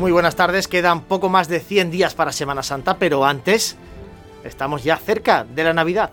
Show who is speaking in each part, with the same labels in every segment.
Speaker 1: Muy buenas tardes. Quedan poco más de 100 días para Semana Santa, pero antes estamos ya cerca de la Navidad.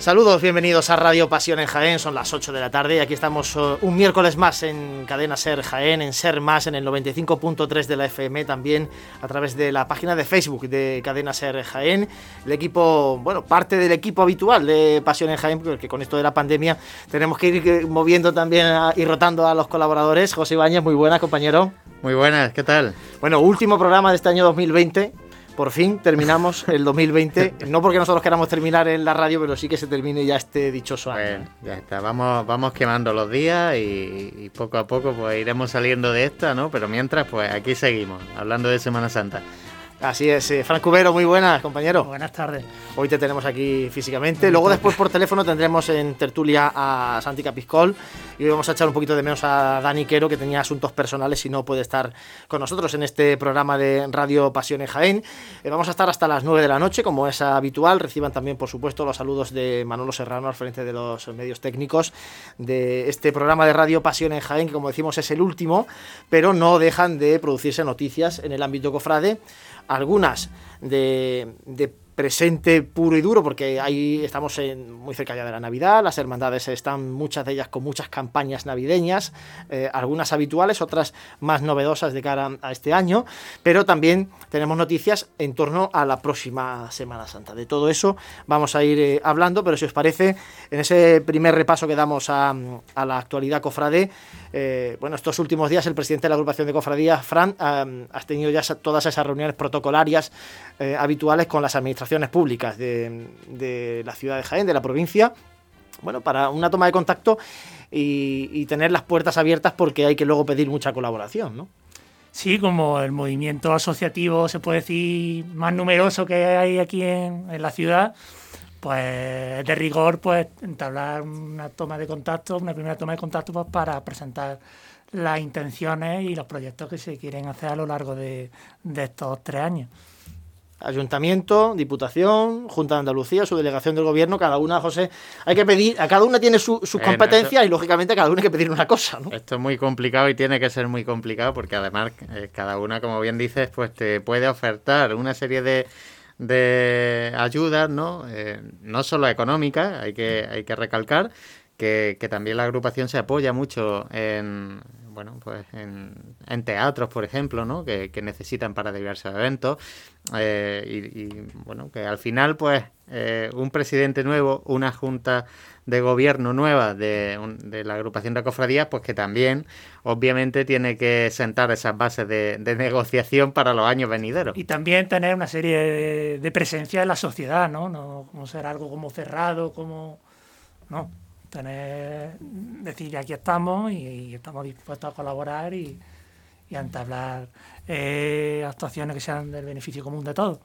Speaker 1: Saludos, bienvenidos a Radio Pasión en Jaén, son las 8 de la tarde y aquí estamos uh, un miércoles más en Cadena Ser Jaén, en Ser Más, en el 95.3 de la FM, también a través de la página de Facebook de Cadena Ser Jaén. El equipo, bueno, parte del equipo habitual de Pasión en Jaén, porque con esto de la pandemia tenemos que ir eh, moviendo también y rotando a los colaboradores. José Ibáñez, muy buenas, compañero.
Speaker 2: Muy buenas, ¿qué tal?
Speaker 1: Bueno, último programa de este año 2020 por fin terminamos el 2020. No porque nosotros queramos terminar en la radio, pero sí que se termine ya este dichoso año.
Speaker 2: Bueno, ya está, vamos, vamos quemando los días y, y, poco a poco pues iremos saliendo de esta, ¿no? Pero mientras, pues aquí seguimos, hablando de Semana Santa.
Speaker 1: Así es, eh, Frank Cubero, muy buenas, compañero.
Speaker 3: Buenas tardes.
Speaker 1: Hoy te tenemos aquí físicamente. Luego después por teléfono tendremos en tertulia a Santi Capiscol y hoy vamos a echar un poquito de menos a Dani Quero, que tenía asuntos personales y no puede estar con nosotros en este programa de Radio Pasión en Jaén. Eh, vamos a estar hasta las 9 de la noche, como es habitual. Reciban también, por supuesto, los saludos de Manolo Serrano al frente de los medios técnicos de este programa de Radio Pasión en Jaén, que como decimos es el último, pero no dejan de producirse noticias en el ámbito cofrade algunas de, de, presente puro y duro, porque ahí estamos en, muy cerca ya de la Navidad, las hermandades están, muchas de ellas con muchas campañas navideñas, eh, algunas habituales, otras más novedosas de cara a este año, pero también tenemos noticias en torno a la próxima Semana Santa. De todo eso vamos a ir eh, hablando, pero si os parece, en ese primer repaso que damos a, la actualidad cofrade, eh, bueno, estos últimos días el presidente de la agrupación de cofradías, Fran, eh, ha tenido ya todas esas reuniones protocolarias habituales con las administraciones públicas de, de, la ciudad de Jaén, de la provincia, bueno, para una toma de contacto y, tener las puertas abiertas porque hay que luego pedir mucha colaboración, ¿no?
Speaker 3: Sí, como el movimiento asociativo, se puede decir, más numeroso que hay aquí en, en la ciudad, pues de rigor, pues entablar una toma de contacto, una primera toma de contacto pues, para presentar las intenciones y los proyectos que se quieren hacer a lo largo de, de estos tres años.
Speaker 1: Ayuntamiento, Diputación, Junta de Andalucía, su delegación del gobierno, cada una, José, hay que pedir, a cada una tiene su, sus competencias y lógicamente a cada una hay que pedir una cosa, ¿no?
Speaker 2: Esto es muy complicado y tiene que ser muy complicado porque además eh, cada una, como bien dices, pues te puede ofertar una serie de, de ayudas, ¿no? Eh, no solo económicas, hay que, hay que recalcar que, que, también la agrupación se apoya mucho en, bueno, pues en, teatros, por ejemplo, ¿no? Que, necesitan para diversos eventos. Eh, y, bueno, que al final, pues, eh, un presidente nuevo, una junta de gobierno nueva de, de, la agrupación de cofradías, pues que también, obviamente, tiene que sentar esas bases de, de, negociación para los años venideros.
Speaker 3: Y también tener una serie de, de presencia en la sociedad, ¿no? No como ser algo como cerrado, como... No, tener, decir, aquí estamos y, estamos dispuestos a colaborar y, y a entablar eh, actuaciones que sean del beneficio común de todos.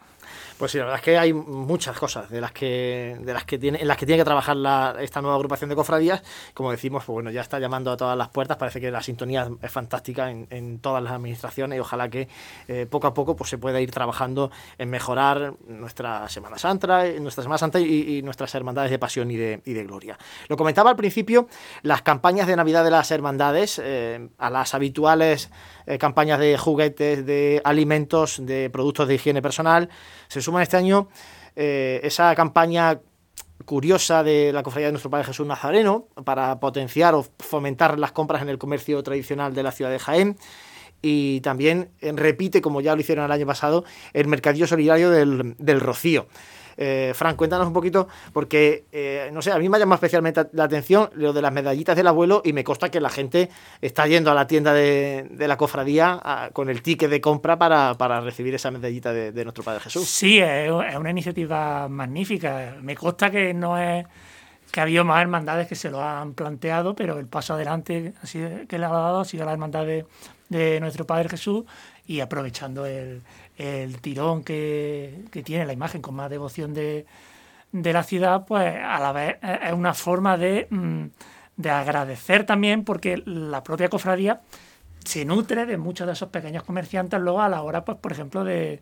Speaker 1: Pues sí, la verdad es que hay muchas cosas de las que, de las que tiene, en las que tiene que trabajar la, esta nueva agrupación de cofradías. Como decimos, pues bueno, ya está llamando a todas las puertas. Parece que la sintonía es fantástica en, todas las administraciones y ojalá que eh, poco a poco pues, se pueda ir trabajando en mejorar nuestra Semana Santa, nuestra Semana Santa y, nuestras hermandades de pasión y de, y de, gloria. Lo comentaba al principio, las campañas de Navidad de las hermandades, eh, a las habituales eh, campañas de juguetes, de alimentos, de productos de higiene personal, se suma este año eh, esa campaña curiosa de la cofradía de nuestro Padre Jesús Nazareno para potenciar o fomentar las compras en el comercio tradicional de la ciudad de Jaén y también repite, como ya lo hicieron el año pasado, el Mercadillo Solidario del, del Rocío. Eh, Fran, cuéntanos un poquito, porque, eh, no sé, a mí me ha llamado especialmente la atención lo de las medallitas del abuelo y me consta que la gente está yendo a la tienda de, la cofradía con el ticket de compra para, recibir esa medallita de, nuestro Padre Jesús.
Speaker 3: Sí, es, una iniciativa magnífica. Me consta que no es que ha habido más hermandades que se lo han planteado, pero el paso adelante que le ha dado ha sido la hermandad de nuestro Padre Jesús y aprovechando el, el tirón que, tiene la imagen con más devoción de, la ciudad, pues a la vez es una forma de, mm, de agradecer también porque la propia cofradía se nutre de muchos de esos pequeños comerciantes luego a la hora, pues por ejemplo, de,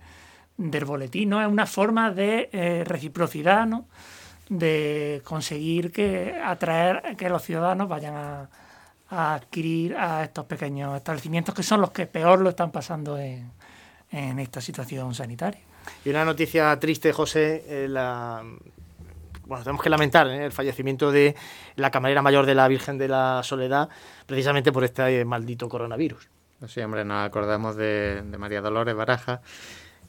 Speaker 3: del boletín, ¿no? Es una forma de eh, reciprocidad, ¿no? De conseguir que atraer que los ciudadanos vayan a, a adquirir a estos pequeños establecimientos que son los que peor lo están pasando en, en esta situación sanitaria.
Speaker 1: Y una noticia triste, José, eh, la, bueno, tenemos que lamentar eh, el fallecimiento de la camarera mayor de la Virgen de la Soledad, precisamente por este maldito coronavirus.
Speaker 2: Sí, hombre, nos acordamos de, María Dolores Baraja,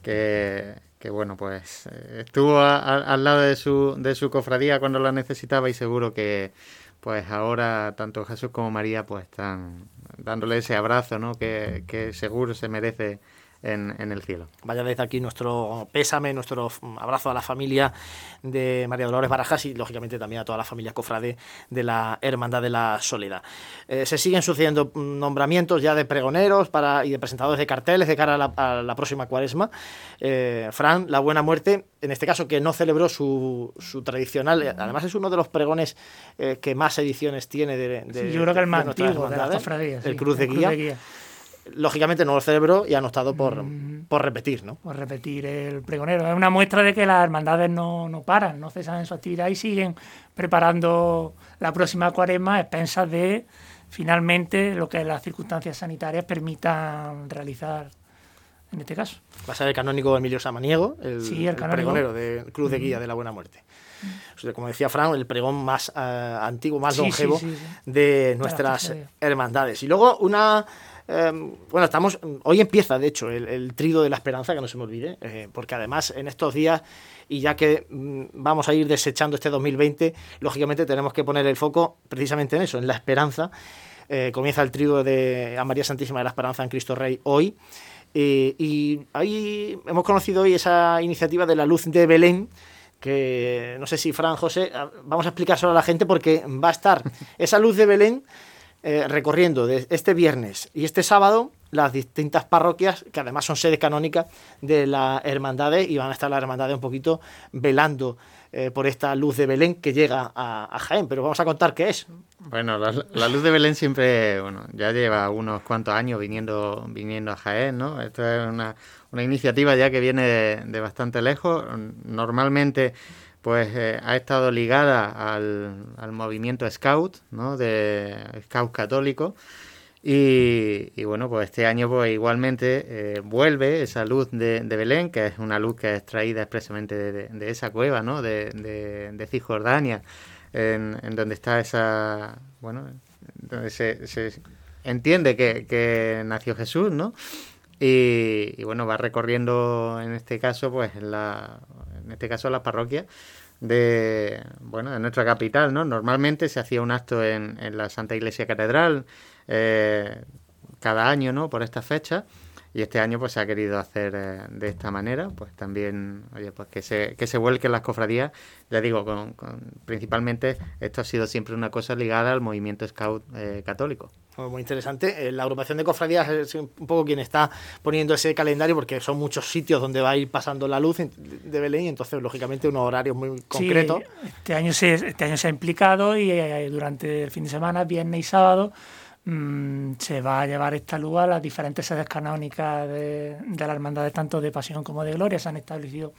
Speaker 2: que, bueno, pues eh, estuvo al lado de su, de su cofradía cuando la necesitaba y seguro que pues ahora tanto Jesús como María pues están dándole ese abrazo, ¿no? Que, que seguro se merece en, el cielo.
Speaker 1: Vaya desde aquí nuestro pésame, nuestro abrazo a la familia de María Dolores Barajas y lógicamente también a toda la familia cofrade de la Hermandad de la Soledad. Eh, se siguen sucediendo nombramientos ya de pregoneros para, y de presentadores de carteles de cara a la, próxima cuaresma. Eh, Fran, la buena muerte, en este caso que no celebró su, su tradicional, eh, además es uno de los pregones que más ediciones tiene de,
Speaker 3: yo creo que el más antiguo de la
Speaker 1: el Cruz de Guía lógicamente no lo celebró y han optado por, mm. por repetir, ¿no?
Speaker 3: Por repetir el pregonero. Es una muestra de que las hermandades no, no paran, no cesan en su actividad y siguen preparando la próxima cuaresma a expensas de finalmente lo que las circunstancias sanitarias permitan realizar en este caso.
Speaker 1: Va a ser el canónigo Emilio Samaniego, el, pregonero de Cruz de Guía de la Buena Muerte. como decía Fran, el pregón más eh, antiguo, más longevo de nuestras hermandades. Y luego una Em, bueno, estamos. Hoy empieza, de hecho, el, el, trido de la esperanza, que no se me olvide, eh, porque además en estos días, y ya que mm, vamos a ir desechando este 2020, lógicamente tenemos que poner el foco precisamente en eso, en la esperanza. Eh, comienza el trido de a María Santísima de la Esperanza en Cristo Rey hoy. Eh, y ahí hemos conocido hoy esa iniciativa de la luz de Belén, que no sé si Fran José, vamos a explicar solo a la gente porque va a estar esa luz de Belén eh, recorriendo de este viernes y este sábado las distintas parroquias, que además son sede canónica de la hermandades, y van a estar las hermandades un poquito velando eh, por esta luz de Belén que llega a, Jaén. Pero vamos a contar qué es.
Speaker 2: Bueno, la, luz de Belén siempre, bueno, ya lleva unos cuantos años viniendo, viniendo a Jaén, ¿no? Esto es una, una iniciativa ya que viene de bastante lejos. Normalmente pues eh, ha estado ligada al, movimiento Scout, ¿no? De Scout católico. Y, bueno, pues este año pues igualmente eh, vuelve esa luz de, Belén, que es una luz que es extraída expresamente de, esa cueva, ¿no? De, de, Cisjordania, en, donde está esa, bueno, donde se, se entiende que, que, nació Jesús, ¿no? Y, y, bueno, va recorriendo en este caso, pues la, en este caso la parroquia de, bueno, de nuestra capital, ¿no? Normalmente se hacía un acto en, en la Santa Iglesia Catedral eh, cada año, ¿no? Por esta fecha. Y este año pues se ha querido hacer eh, de esta manera, pues también, oye, pues que se, que se vuelquen las cofradías, ya digo, con, principalmente esto ha sido siempre una cosa ligada al movimiento scout eh, católico.
Speaker 1: Oh, muy interesante. Eh, la agrupación de cofradías es un poco quien está poniendo ese calendario porque son muchos sitios donde va a ir pasando la luz de Belén y entonces lógicamente unos horarios muy concretos.
Speaker 3: este año se, este año se ha implicado y durante el fin de semana, viernes y sábado, Mm, se va a llevar esta luz a las diferentes sedes canónicas de, de la hermandad, tanto de Pasión como de Gloria. Se han establecido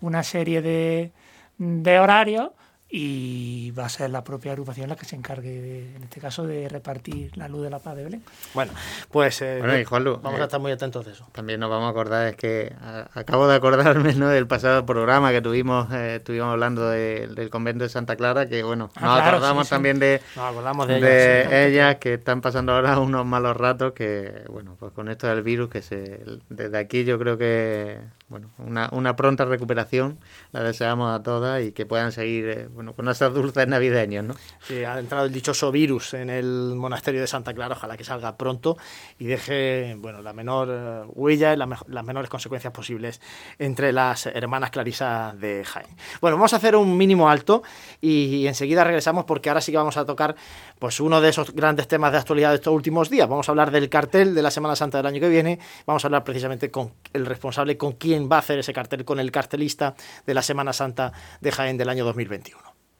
Speaker 3: una serie de, de horarios y va a ser la propia agrupación la que se encargue, en este caso, de repartir la luz de la paz de Belén.
Speaker 1: Bueno, pues eh,
Speaker 2: Bueno, y Juanlu,
Speaker 1: vamos
Speaker 2: eh,
Speaker 1: a estar muy atentos de eso.
Speaker 2: También nos vamos a acordar, es que a- acabo de acordarme ¿no? del pasado programa que tuvimos, eh, estuvimos hablando de- del convento de Santa Clara, que bueno,
Speaker 3: Ah,
Speaker 2: nos
Speaker 3: claro,
Speaker 2: acordamos
Speaker 3: sí, sí.
Speaker 2: también de,
Speaker 1: Nos acordamos de,
Speaker 2: de
Speaker 1: ellas, sí.
Speaker 2: ellas que están pasando ahora unos malos ratos que, bueno, pues con esto del virus, que se, desde aquí yo creo que, bueno, una, una pronta recuperación la deseamos a todas y que puedan seguir, eh, bueno, con esos dulces navideños, ¿no?
Speaker 1: Sí, ha entrado el dichoso virus en el monasterio de Santa Clara, ojalá que salga pronto y deje bueno, la menor eh, huella y las menores consecuencias posibles entre las hermanas clarisas de Jaén. Bueno, vamos a hacer un mínimo alto y enseguida regresamos porque ahora sí que vamos a tocar pues uno de esos grandes temas de actualidad de estos últimos días. Vamos a hablar del cartel de la Semana Santa del año que viene, vamos a hablar precisamente con el responsable, con quién va a hacer ese cartel, con el cartelista de la Semana Santa de Jaén del año 2021.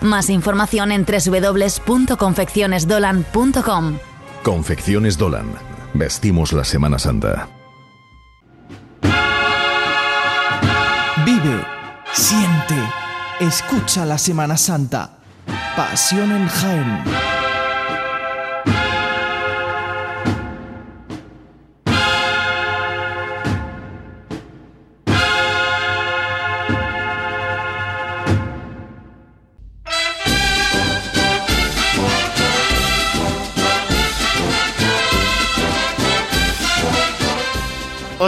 Speaker 4: Más información en www.confeccionesdolan.com.
Speaker 5: Confecciones Dolan. Vestimos la Semana Santa.
Speaker 6: Vive, siente, escucha la Semana Santa. Pasión en Jaén.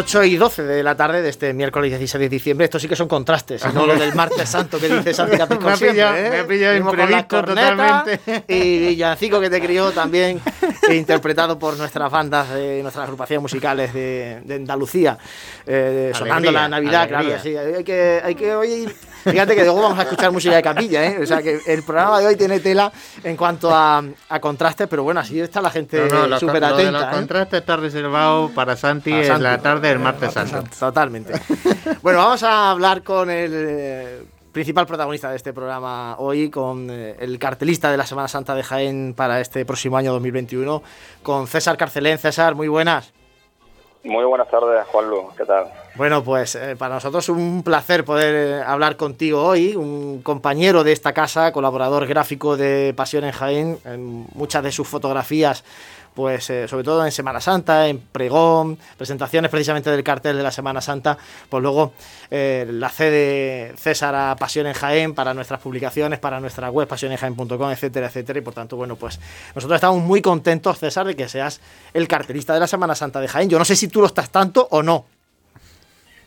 Speaker 1: Ocho y 12 de la tarde de este miércoles 16 de diciembre. Esto sí que son contrastes, no lo del martes santo que dice Santi Capisco
Speaker 2: Me ha pillado-
Speaker 1: ¿eh?
Speaker 2: me ha pillado
Speaker 1: con la
Speaker 2: imprevisto totalmente.
Speaker 1: Y Villancico que te crió también, e interpretado por nuestras bandas, de nuestras agrupaciones musicales de, de Andalucía, eh, sonando la Navidad, claro
Speaker 2: alegría.
Speaker 1: que sí. Hay que, hay que oír. Fíjate que luego vamos a escuchar música de capilla, ¿eh? O sea que el programa de hoy tiene tela en cuanto a, a contrastes, pero bueno, así está la gente
Speaker 2: No, no,
Speaker 1: súper
Speaker 2: lo de los
Speaker 1: atenta. ¿eh?
Speaker 2: contrastes está reservado para Santi
Speaker 1: Para
Speaker 2: en la tarde del martes santo.
Speaker 1: Totalmente. bueno, vamos a hablar con el eh, principal protagonista de este programa hoy, con eh, el cartelista de la Semana Santa de Jaén para este próximo año 2021, con César Carcelén. César, muy buenas.
Speaker 7: Muy buenas tardes, Juanlu. ¿Qué tal?
Speaker 1: Bueno, pues eh, para nosotros un placer poder eh, hablar contigo hoy, un compañero de esta casa, colaborador gráfico de Pasión en Jaén, en muchas de sus fotografías, pues eh, sobre todo en Semana Santa, en pregón, presentaciones precisamente del cartel de la Semana Santa, pues luego eh, la cede César a Pasión en Jaén para nuestras publicaciones, para nuestra web pasionenjaén.com, etcétera, etcétera, y por tanto, bueno, pues nosotros estamos muy contentos, César, de que seas el cartelista de la Semana Santa de Jaén. Yo no sé si tú lo estás tanto o no.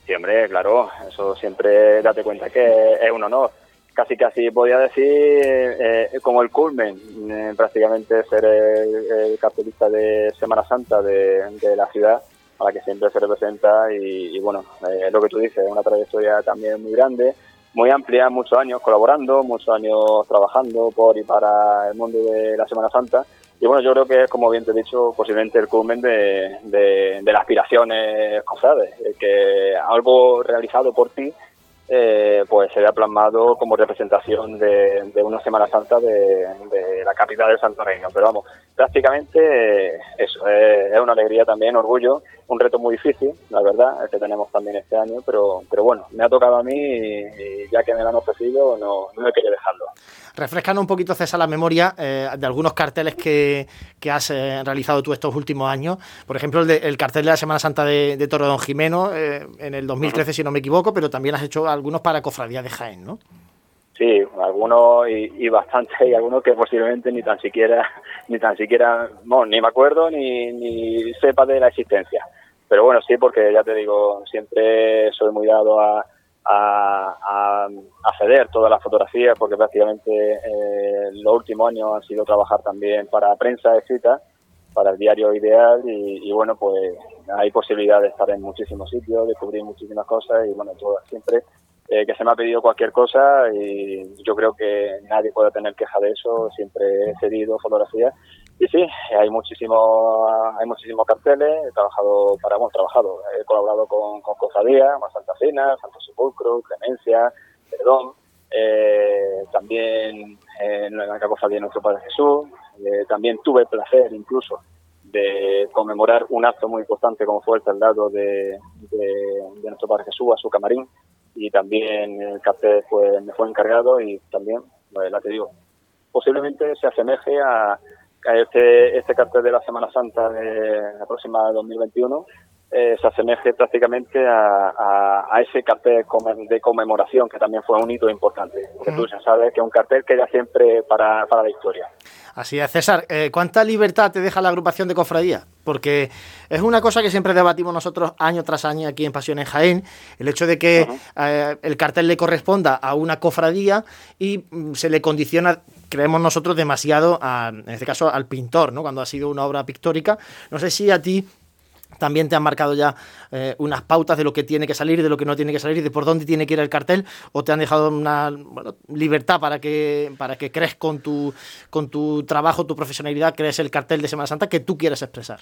Speaker 7: Sí, hombre, claro, eso siempre date cuenta que es un honor. Casi, casi podía decir eh, como el culmen, eh, prácticamente ser el, el cartelista de Semana Santa de, la ciudad, a la que siempre se representa. Y, bueno, eh, lo que tú dices, es una trayectoria también muy grande, muy amplia, muchos años colaborando, muchos años trabajando por y para el mundo de la Semana Santa. Y bueno, yo creo que es, como bien te he dicho, posiblemente el culmen de, las aspiraciones cofrades, eh, que algo realizado por ti eh, pues se vea plasmado como representación de, una Semana Santa de, la capital del Santo Reino. Pero vamos, prácticamente eh, eso, es, es una alegría también, orgullo, un reto muy difícil, la verdad, el que tenemos también este año, pero, pero bueno, me ha tocado a mí y, y ya que me lo han ofrecido, no, no he querido dejarlo.
Speaker 1: Refrescando un poquito, César, la memoria eh, de algunos carteles que, que has eh, realizado tú estos últimos años. Por ejemplo, el, de- el cartel de la Semana Santa de, de Torre Don Jimeno eh, en el 2013, si no me equivoco, pero también has hecho algunos para Cofradía de Jaén, ¿no?
Speaker 7: Sí, algunos y, y bastantes, y algunos que posiblemente ni tan siquiera, ni tan siquiera, no, ni me acuerdo ni, ni sepa de la existencia. Pero bueno, sí, porque ya te digo, siempre soy muy dado a, a, a, ceder todas las fotografías, porque prácticamente eh, los últimos años han sido trabajar también para prensa escrita, para el diario Ideal, y, y bueno, pues hay posibilidad de estar en muchísimos sitios, descubrir muchísimas cosas, y bueno, todo, siempre eh, que se me ha pedido cualquier cosa y yo creo que nadie puede tener queja de eso, siempre he cedido fotografías y sí, hay muchísimos hay muchísimos carteles, he trabajado para, bueno, trabajado, he colaborado con, con Cofradía, Santa Cena, Santo Sepulcro, Clemencia, Perdón, eh, también en la Cofradía de Nuestro Padre Jesús, eh, también tuve el placer incluso de conmemorar un acto muy importante como fue el traslado de Nuestro Padre Jesús a su camarín y también el cartel fue, me fue encargado y también, pues, la te digo, posiblemente se asemeje a, a este, este cartel de la Semana Santa de la próxima 2021 eh, se asemeje prácticamente a, a, a ese cartel de conmemoración que también fue un hito importante. Porque tú ya sabes que es un cartel queda siempre para, para la historia.
Speaker 1: Así es, César. Eh, ¿Cuánta libertad te deja la agrupación de cofradía? Porque es una cosa que siempre debatimos nosotros año tras año aquí en Pasión en Jaén, el hecho de que uh -huh. eh, el cartel le corresponda a una cofradía y mm, se le condiciona, creemos nosotros, demasiado, a, en este caso, al pintor, ¿no? cuando ha sido una obra pictórica. No sé si a ti también te han marcado ya eh, unas pautas de lo que tiene que salir, de lo que no tiene que salir, de por dónde tiene que ir el cartel, o te han dejado una bueno, libertad para que, para que crees con tu, con tu trabajo, tu profesionalidad, crees el cartel de Semana Santa que tú quieres expresar.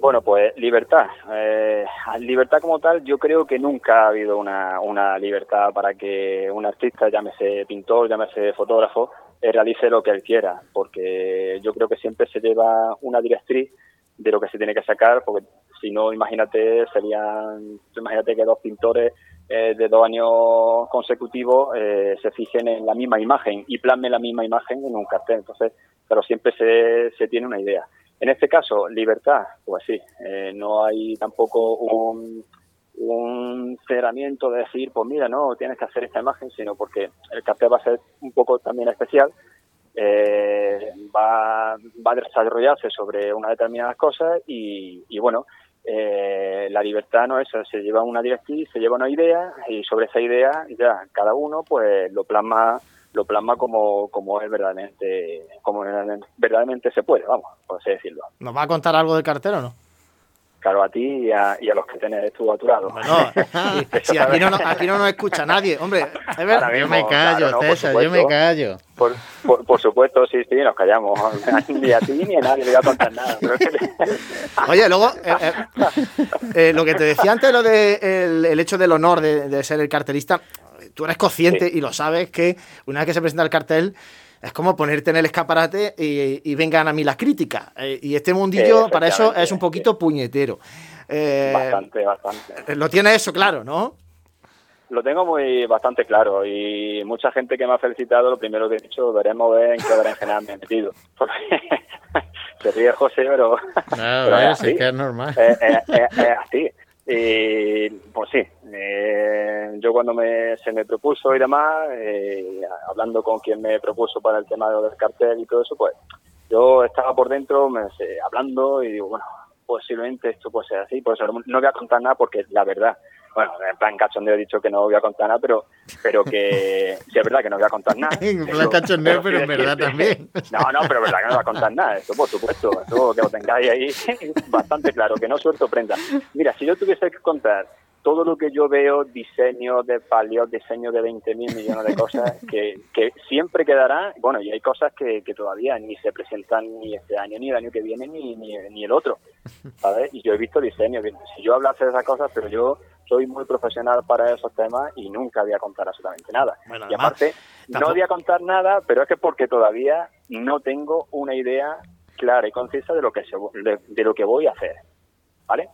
Speaker 7: Bueno, pues libertad. Eh, libertad como tal, yo creo que nunca ha habido una, una libertad para que un artista, llámese pintor, llámese fotógrafo, eh, realice lo que él quiera, porque yo creo que siempre se lleva una directriz de lo que se tiene que sacar, porque si no, imagínate, serían, imagínate que dos pintores eh, de dos años consecutivos eh, se fijen en la misma imagen y plasmen la misma imagen en un cartel. Entonces, pero siempre se, se tiene una idea. En este caso, libertad, pues sí, eh, no hay tampoco un, un cerramiento de decir, pues mira, no, tienes que hacer esta imagen, sino porque el cartel va a ser un poco también especial, eh, va, va a desarrollarse sobre unas determinadas cosas y, bueno, eh, la libertad no es eso, se lleva una directriz, se lleva una idea y sobre esa idea ya cada uno pues lo plasma lo plasma como, como es verdaderamente como verdaderamente se puede, vamos, por así decirlo.
Speaker 1: ¿Nos va a contar algo del cartel o no?
Speaker 7: Claro, a ti y a, y a los que tenés tú a tu lado.
Speaker 1: Bueno, si aquí no, aquí no nos escucha nadie, hombre.
Speaker 2: Es verdad. Yo me callo, claro, no, César, yo me callo.
Speaker 7: Por, por, por, supuesto, sí, sí, nos callamos. Ni a ti ni a nadie le voy a contar nada.
Speaker 1: Oye, luego, eh, eh, eh, lo que te decía antes, lo de el, el hecho del honor de, de, ser el cartelista, tú eres consciente sí. y lo sabes que una vez que se presenta el cartel, es como ponerte en el escaparate y, y vengan a mí las críticas. Eh, y este mundillo, para eso, es un poquito sí. puñetero.
Speaker 7: Eh, bastante, bastante.
Speaker 1: Lo tiene eso claro, ¿no?
Speaker 7: Lo tengo muy bastante claro y mucha gente que me ha felicitado, lo primero que he dicho, veremos ver en qué berenjena me he metido. se ríe José, pero...
Speaker 2: No, pero es, así. que es normal.
Speaker 7: Es, es, es así. Y pues sí, eh, yo cuando me, se me propuso y demás, eh, hablando con quien me propuso para el tema del cartel y todo eso, pues yo estaba por dentro me, sé, hablando y digo, bueno, posiblemente esto puede ser así, por eso no voy a contar nada porque la verdad, bueno, en plan cachondeo he dicho que no voy a contar nada, pero, pero que sí es verdad que no voy a contar nada.
Speaker 2: en plan cachondeo, pero, pero en verdad también.
Speaker 7: No, no, pero es verdad que no voy a contar nada, eso por supuesto, eso que lo tengáis ahí bastante claro, que no suelto prenda. Mira, si yo tuviese que contar todo lo que yo veo, diseño de palio, diseño de 20 mil millones de cosas, que, que siempre quedará, bueno, y hay cosas que, que todavía ni se presentan ni este año, ni el año que viene, ni, ni, ni el otro, ¿sabes? Y yo he visto diseños, si yo hablase de esas cosas, pero yo soy muy profesional para esos temas y nunca voy a contar absolutamente nada. Bueno, y aparte, no voy a contar nada, pero es que porque todavía no tengo una idea clara y concisa de lo que se, de, de lo que voy a hacer, ¿vale?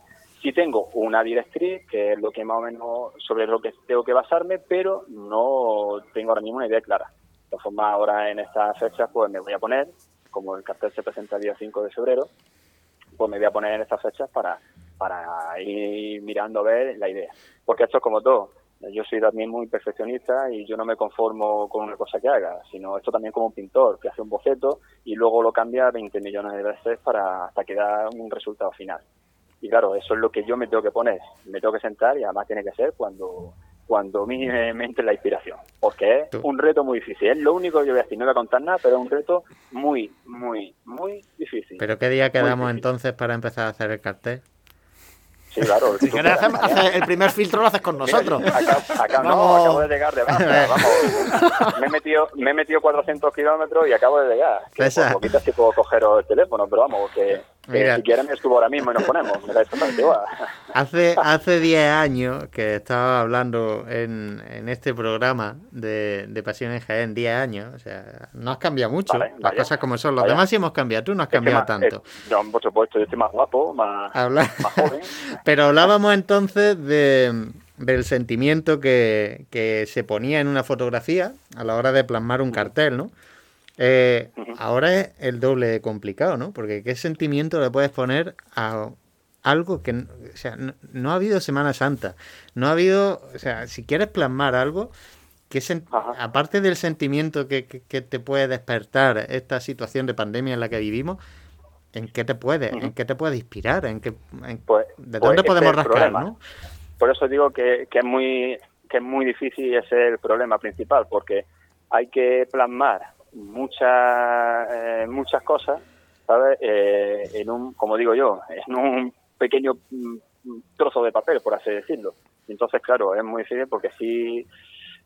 Speaker 7: Sí tengo una directriz, que es lo que más o menos sobre lo que tengo que basarme, pero no tengo ahora mismo una idea clara. De todas formas, ahora en estas fechas, pues me voy a poner, como el cartel se presenta el día 5 de febrero, pues me voy a poner en estas fechas para, para ir mirando a ver la idea. Porque esto es como todo. Yo soy también muy perfeccionista y yo no me conformo con una cosa que haga, sino esto también como un pintor que hace un boceto y luego lo cambia 20 millones de veces para hasta que da un resultado final. Y claro, eso es lo que yo me tengo que poner, me tengo que sentar y además tiene que ser cuando cuando a mí me entre la inspiración, porque es un reto muy difícil. Es lo único que yo voy a decir, no voy a contar nada, pero es un reto muy, muy, muy difícil.
Speaker 2: ¿Pero qué día quedamos entonces para empezar a hacer el cartel?
Speaker 7: Sí, claro.
Speaker 1: Si quieres hacer, el primer filtro lo haces con nosotros.
Speaker 7: acá, no, acabo de llegar de vamos. me, he metido, me he metido 400 kilómetros y acabo de llegar. Que por poquito sí puedo coger el teléfono, pero vamos, que si quieres me subo ahora mismo y nos ponemos.
Speaker 2: Hace, hace 10 años que estaba hablando en, en este programa de, de Pasión en Jaén, 10 años. O sea, no has cambiado mucho. las cosas como son. Los demás sí hemos cambiado. Tú no has cambiado tanto.
Speaker 7: Eh, por supuesto, yo estoy más guapo, más, más joven.
Speaker 2: Pero hablábamos entonces de del sentimiento que, que se ponía en una fotografía a la hora de plasmar un cartel, ¿no? Eh, ahora es el doble de complicado, ¿no? Porque ¿qué sentimiento le puedes poner a algo que, o sea, no, ha habido Semana Santa, no ha habido, o sea, si quieres plasmar algo, que aparte del sentimiento que, te puede despertar esta situación de pandemia en la que vivimos, ¿en qué te puede, en qué te puede inspirar, en qué, pues, de
Speaker 7: pues
Speaker 2: dónde podemos rascar, ¿no?
Speaker 7: Por eso digo que, que es muy que es muy difícil y ese es el problema principal, porque hay que plasmar muchas eh, muchas cosas, ¿sabes? Eh, en un, como digo yo, en un pequeño mm, trozo de papel, por así decirlo. Entonces, claro, es muy difícil porque si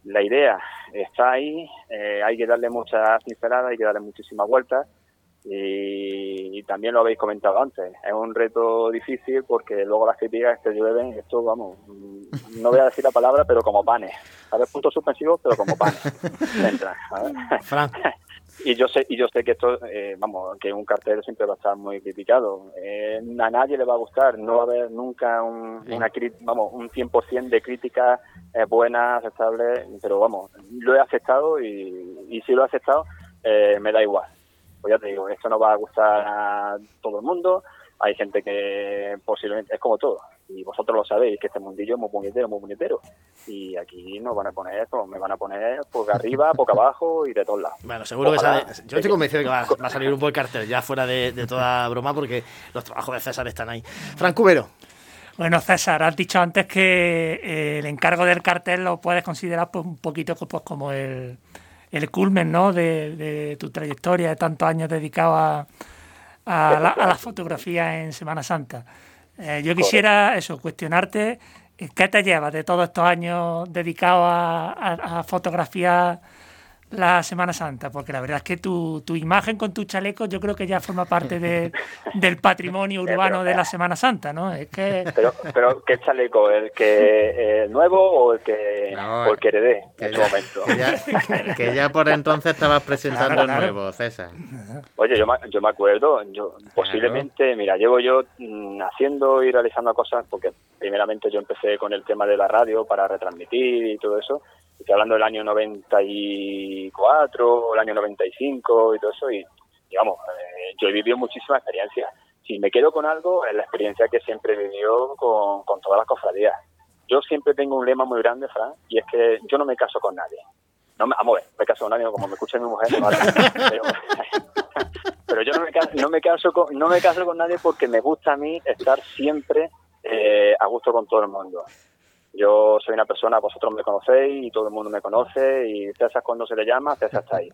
Speaker 7: la idea está ahí, eh, hay que darle muchas pinceladas, hay que darle muchísimas vueltas y, también lo habéis comentado antes, es un reto difícil porque luego las críticas te llueven, esto vamos, no voy a decir la palabra, pero como panes, a ver, puntos suspensivos, pero como panes. y yo sé y yo sé que esto eh, vamos que un cartel siempre va a estar muy criticado. Eh, a nadie le va a gustar no va a haber nunca un, una vamos un 100% de críticas eh, buenas aceptables pero vamos lo he aceptado y, y si lo he aceptado eh, me da igual pues ya te digo, esto no va a gustar a todo el mundo, hay gente que posiblemente es como todo y vosotros lo sabéis que este mundillo es muy puñetero, muy puñetero y aquí nos van a poner esto, me van a poner por arriba, por abajo y de todos lados.
Speaker 1: Bueno, seguro que sale, yo estoy convencido de que va, a salir un buen cartel ya fuera de, toda broma porque los trabajos de César están ahí. Frank Cubero.
Speaker 3: Bueno, César, has dicho antes que eh, el encargo del cartel lo puedes considerar pues, un poquito pues, como el, el culmen ¿no? de, tu trayectoria de tantos años dedicado a, la, fotografía en Semana Santa. Eh, yo quisiera eso, cuestionarte eh, qué te llevas de todos estos años dedicados a, a, a fotografiar la Semana Santa, porque la verdad es que tu, tu imagen con tu chaleco yo creo que ya forma parte de, del patrimonio urbano de la Semana Santa, ¿no? Es que...
Speaker 7: Pero, pero ¿qué chaleco? ¿El que el nuevo o el que, o el que heredé en su momento?
Speaker 2: Que ya, por entonces estabas presentando el nuevo, César.
Speaker 7: Oye, yo me, yo me acuerdo, yo posiblemente, mira, llevo yo mm, haciendo y realizando cosas, porque primeramente yo empecé con el tema de la radio para retransmitir y todo eso, estoy hablando del año 94, el año 95 y todo eso, y digamos, eh, yo he vivido muchísimas experiencias. Si me quedo con algo, es la experiencia que siempre he vivido con, con todas las cofradías. Yo siempre tengo un lema muy grande, Fran, y es que yo no me caso con nadie. No me, vamos me caso con nadie, como me escucha mi mujer, pero, yo no me, caso, no, me caso con, no me caso con nadie porque me gusta a mí estar siempre eh, a gusto con todo el mundo. Yo soy una persona, vosotros me conocéis y todo el mundo me conoce y César cuando se le llama, César está ahí.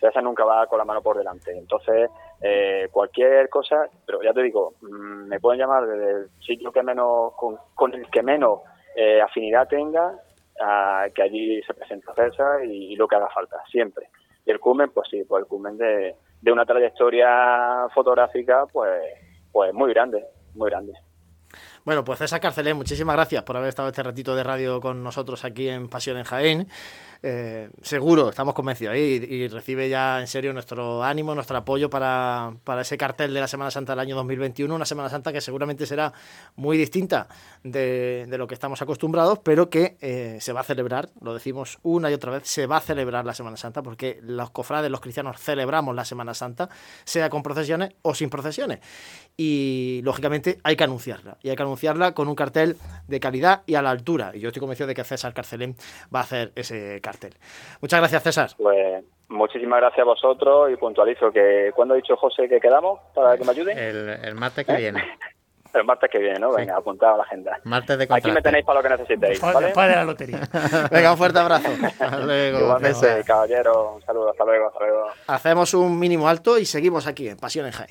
Speaker 7: César nunca va con la mano por delante. Entonces, eh, cualquier cosa, pero ya te digo, mm, me pueden llamar desde el sitio que menos, con, el que menos eh, afinidad tenga, a que allí se presenta César y, lo que haga falta, siempre. Y el cumen, pues sí, pues el cumen de, de una trayectoria fotográfica, pues, pues muy grande, muy grande.
Speaker 1: Bueno, pues César Carcelé, muchísimas gracias por haber estado este ratito de radio con nosotros aquí en Pasión en Jaén. Eh, seguro, estamos convencidos, y, recibe ya en serio nuestro ánimo, nuestro apoyo para, ese cartel de la Semana Santa del año 2021, una Semana Santa que seguramente será muy distinta de, lo que estamos acostumbrados, pero que eh, se va a celebrar, lo decimos una y otra vez, se va a celebrar la Semana Santa, porque los cofrades, los cristianos, celebramos la Semana Santa, sea con procesiones o sin procesiones. Y lógicamente hay que anunciarla, y hay que anunciarla con un cartel de calidad y a la altura. Y yo estoy convencido de que César Carcelén va a hacer ese cartel. Muchas gracias, César.
Speaker 7: Pues muchísimas gracias a vosotros y puntualizo que cuando ha dicho José que quedamos para que me ayuden.
Speaker 2: El, el martes que viene.
Speaker 7: El martes que viene, ¿no? Venga, apuntado a la agenda.
Speaker 2: Martes de
Speaker 7: Aquí me
Speaker 2: contraste.
Speaker 7: tenéis para lo que necesitéis. ¿vale?
Speaker 3: Después de la lotería.
Speaker 1: Venga, un fuerte abrazo.
Speaker 2: Hasta luego.
Speaker 7: Igualmente, caballero, un saludo, hasta luego, hasta luego.
Speaker 1: Hacemos un mínimo alto y seguimos aquí en Pasión en Jaén.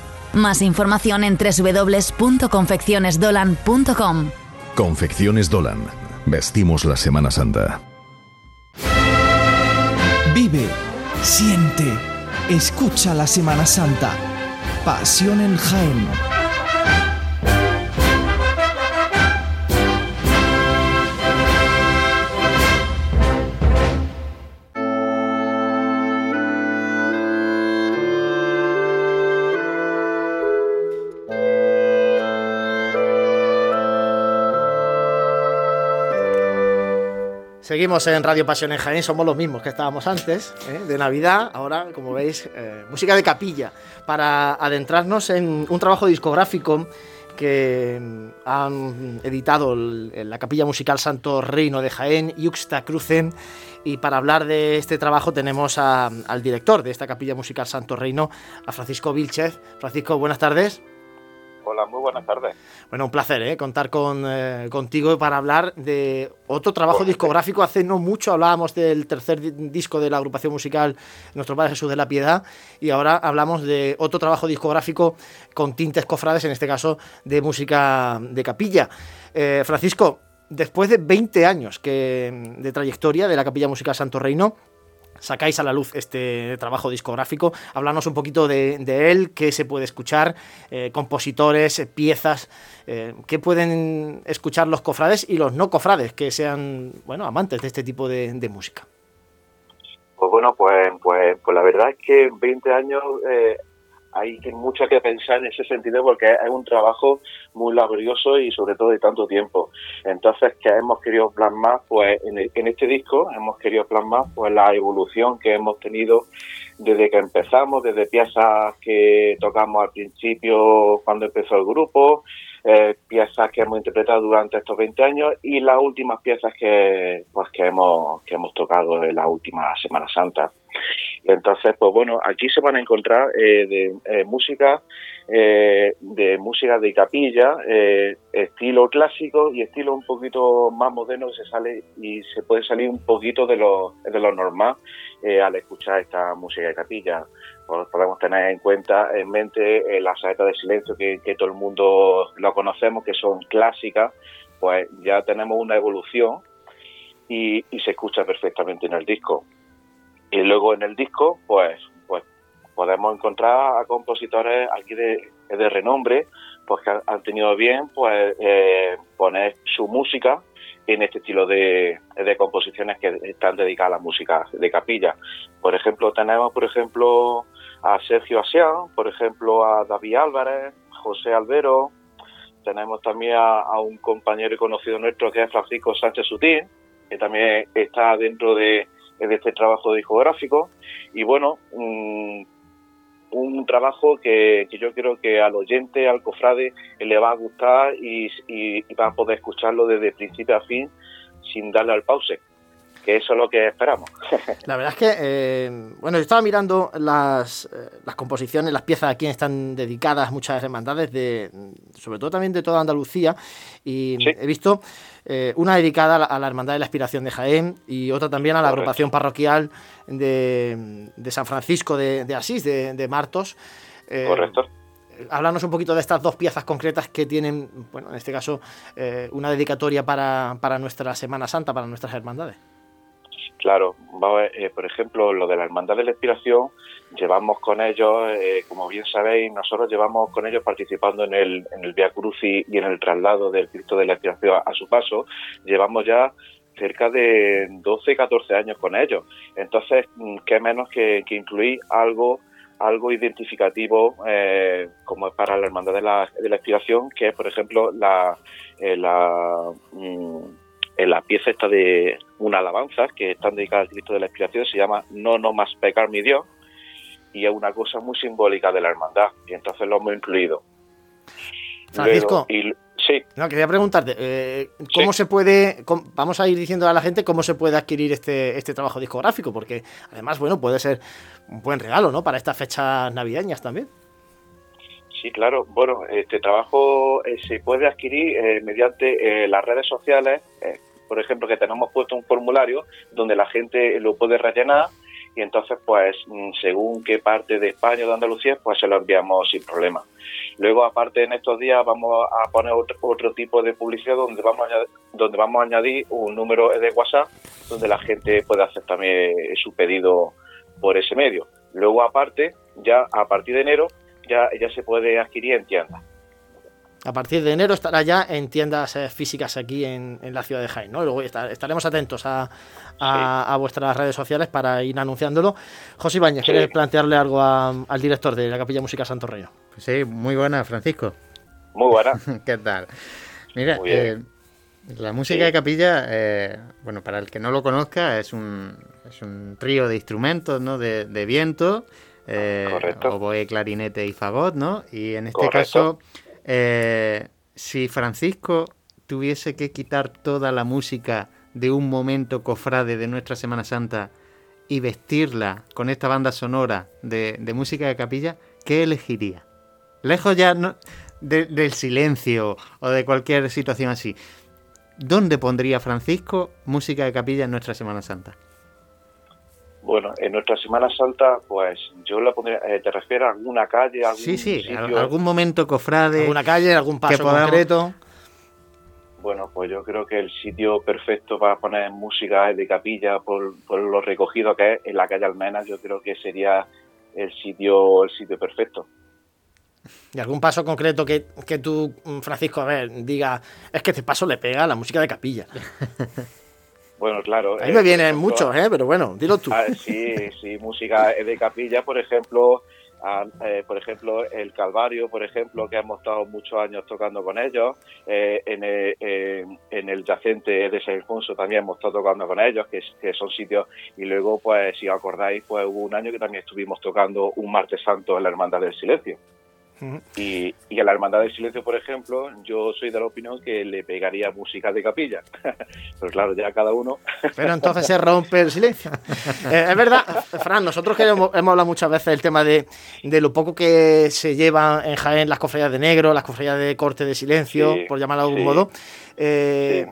Speaker 4: Más información en www.confeccionesdolan.com.
Speaker 5: Confecciones Dolan. Vestimos la Semana Santa.
Speaker 6: Vive, siente, escucha la Semana Santa. Pasión en Jaén.
Speaker 1: Seguimos en Radio Pasión en Jaén, somos los mismos que estábamos antes, ¿eh? de Navidad. Ahora, como veis, eh, música de capilla, para adentrarnos en un trabajo discográfico que mm, han editado la capilla musical Santo Reino de Jaén, Yuxta Crucen. Y para hablar de este trabajo tenemos al director de esta capilla musical Santo Reino, a Francisco Vilchez. Francisco, buenas tardes.
Speaker 7: Hola, muy buenas tardes.
Speaker 1: Bueno, un placer ¿eh? contar con, eh, contigo para hablar de otro trabajo discográfico. Hace no mucho hablábamos del tercer di- disco de la agrupación musical Nuestro Padre Jesús de la Piedad y ahora hablamos de otro trabajo discográfico con tintes cofrades, en este caso de música de capilla. Eh, Francisco, después de 20 años que, de trayectoria de la capilla musical Santo Reino, sacáis a la luz este trabajo discográfico. Hablarnos un poquito de, de él, qué se puede escuchar, eh, compositores, eh, piezas, eh, qué pueden escuchar los cofrades y los no cofrades, que sean bueno amantes de este tipo de, música.
Speaker 8: Pues bueno, pues, pues, pues la verdad es que en 20 años eh, hay que mucho que pensar en ese sentido porque es un trabajo muy laborioso y sobre todo de tanto tiempo. Entonces, que hemos querido plasmar, pues en, el- en este disco hemos querido plasmar pues la evolución que hemos tenido desde que empezamos, desde piezas que tocamos al principio cuando empezó el grupo, eh, piezas que hemos interpretado durante estos 20 años y las últimas piezas que pues que hemos que hemos tocado en la última Semana Santa. Entonces, pues bueno, aquí se van a encontrar eh, de eh, música eh, de música de capilla, eh, estilo clásico y estilo un poquito más moderno que se sale y se puede salir un poquito de lo, de lo normal al escuchar esta música de capilla. Pues podemos tener en cuenta, en mente, las saetas de silencio que, que todo el mundo lo conocemos, que son clásicas, pues ya tenemos una evolución y, y se escucha perfectamente en el disco. Y luego en el disco, pues, pues podemos encontrar a compositores aquí de, de renombre, pues que han- tenido bien pues eh, poner su música en este estilo de, de composiciones que están dedicadas a la música de capilla. Por ejemplo, tenemos, por ejemplo, a Sergio Asián, por ejemplo, a David Álvarez, José Albero, tenemos también a, a un compañero y conocido nuestro que es Francisco Sánchez Sutín, que también está dentro de, de este trabajo discográfico. Y bueno, mm, un trabajo que, que yo creo que al oyente, al cofrade, le va a gustar y, y- y va a poder escucharlo desde principio a fin sin darle al pause. Que eso es lo que esperamos.
Speaker 1: La verdad es que, eh, bueno, yo estaba mirando las, eh, las composiciones, las piezas a quien están dedicadas muchas hermandades, de, sobre todo también de toda Andalucía, y he visto eh, una dedicada a la, Hermandad de la Aspiración de Jaén y otra también a la agrupación parroquial de, de, San Francisco de, Asís, de, Martos.
Speaker 8: Correcto
Speaker 1: háblanos un poquito de estas dos piezas concretas que tienen, bueno, en este caso, una dedicatoria para, para, nuestra Semana Santa, para nuestras hermandades.
Speaker 8: Claro, eh, por ejemplo, lo de la Hermandad de la Inspiración, llevamos con ellos, eh, como bien sabéis, nosotros llevamos con ellos participando en el, en el Via Crucis y en el traslado del Cristo de la Inspiración a, su paso, llevamos ya cerca de 12, 14 años con ellos. Entonces, mm, qué menos que, incluir algo algo identificativo eh, como es para la Hermandad de la, de la Inspiración, que es, por ejemplo, la, la mm, la pieza esta de una alabanza que está dedicada al Cristo de la Inspiración, se llama No, no más pecar mi Dios, y es una cosa muy simbólica de la hermandad, y entonces lo hemos incluido.
Speaker 1: Francisco, sí. no, quería preguntarte, eh, ¿cómo se puede, vamos a ir diciendo a la gente cómo se puede adquirir este, este trabajo discográfico? Porque además, bueno, puede ser un buen regalo, ¿no? Para estas fechas navideñas también.
Speaker 8: Sí, claro. Bueno, este trabajo eh, se puede adquirir eh, mediante las redes sociales por ejemplo, que tenemos puesto un formulario donde la gente lo puede rellenar y entonces, pues, mm, según qué parte de España o de Andalucía, pues se lo enviamos sin problema. Luego, aparte, en estos días vamos a poner otro, tipo de publicidad donde vamos, a, donde vamos a añadir un número de WhatsApp donde la gente puede hacer también su pedido por ese medio. Luego, aparte, ya a partir de enero, ya, ya se puede adquirir en tiendas.
Speaker 1: A partir de enero estará ya en tiendas eh, físicas aquí en, la ciudad de Jaén. ¿no? Luego estaremos atentos a, vuestras redes sociales para ir anunciándolo. José Ibañez, ¿quieres plantearle algo al director de la Capilla Música Santo Reino?
Speaker 2: Pues sí, muy buena, Francisco.
Speaker 8: Muy buena.
Speaker 2: ¿Qué tal? Mira, eh, la música de capilla, eh, bueno, para el que no lo conozca, es un, es un trío de instrumentos, ¿no? De, viento, oboe, clarinete y fagot, ¿no? Y en este caso eh, si Francisco tuviese que quitar toda la música de un momento cofrade de nuestra Semana Santa y vestirla con esta banda sonora de, música de capilla, ¿qué elegiría? Lejos ya del silencio o de cualquier situación así. ¿Dónde pondría Francisco música de capilla en nuestra Semana Santa?
Speaker 8: Bueno, en nuestra Semana Santa, pues yo la pondría, eh, ¿te refieres a alguna calle? Algún
Speaker 2: sí, sí, algún momento cofrade.
Speaker 1: ¿Alguna calle, algún paso concreto?
Speaker 8: Bueno, pues yo creo que el sitio perfecto para poner música de capilla, por, lo recogido que es en la calle Almenas, yo creo que sería el sitio, el sitio perfecto.
Speaker 1: ¿Y algún paso concreto que, que tú, Francisco, a ver, diga, es que este paso le pega a la música de capilla?
Speaker 8: Bueno, claro.
Speaker 1: Ahí me eh, vienen muchos, ¿eh? Pero bueno, dilo tú.
Speaker 8: Ah, sí, sí, música de capilla, por ejemplo, ah, eh, por ejemplo, el Calvario, por ejemplo, que hemos estado muchos años tocando con ellos, eh, en, el, en, el yacente de San Alfonso también hemos estado tocando con ellos, que, que, son sitios, y luego, pues, si os acordáis, pues hubo un año que también estuvimos tocando un martes santo en la Hermandad del Silencio. Y, y, a la Hermandad del Silencio, por ejemplo, yo soy de la opinión que le pegaría música de capilla. Pero claro, ya cada uno.
Speaker 1: Pero entonces se rompe el silencio. Eh, es verdad, Fran, nosotros que hemos, hablado muchas veces del tema de, de, lo poco que se lleva en Jaén las cofradías de negro, las cofradías de corte de silencio, por llamarlo de algún modo. Eh,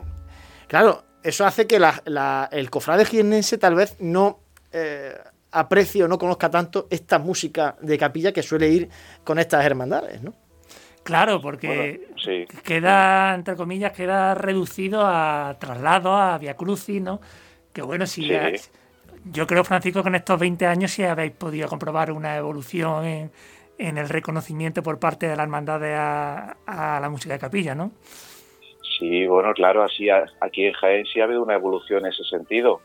Speaker 1: claro, eso hace que la, el cofrade jiennense tal vez no. Eh, aprecio o no conozca tanto esta música de capilla que suele ir con estas hermandades, ¿no?
Speaker 3: Claro, porque queda, entre comillas, queda reducido a traslado, a Via Crucis, ¿no? Que bueno, si yo creo, Francisco, que en estos 20 años sí habéis podido comprobar una evolución en, en el reconocimiento por parte de la hermandad a, a la música de capilla, ¿no?
Speaker 8: Sí, bueno, claro, así aquí en Jaén sí ha habido una evolución en ese sentido.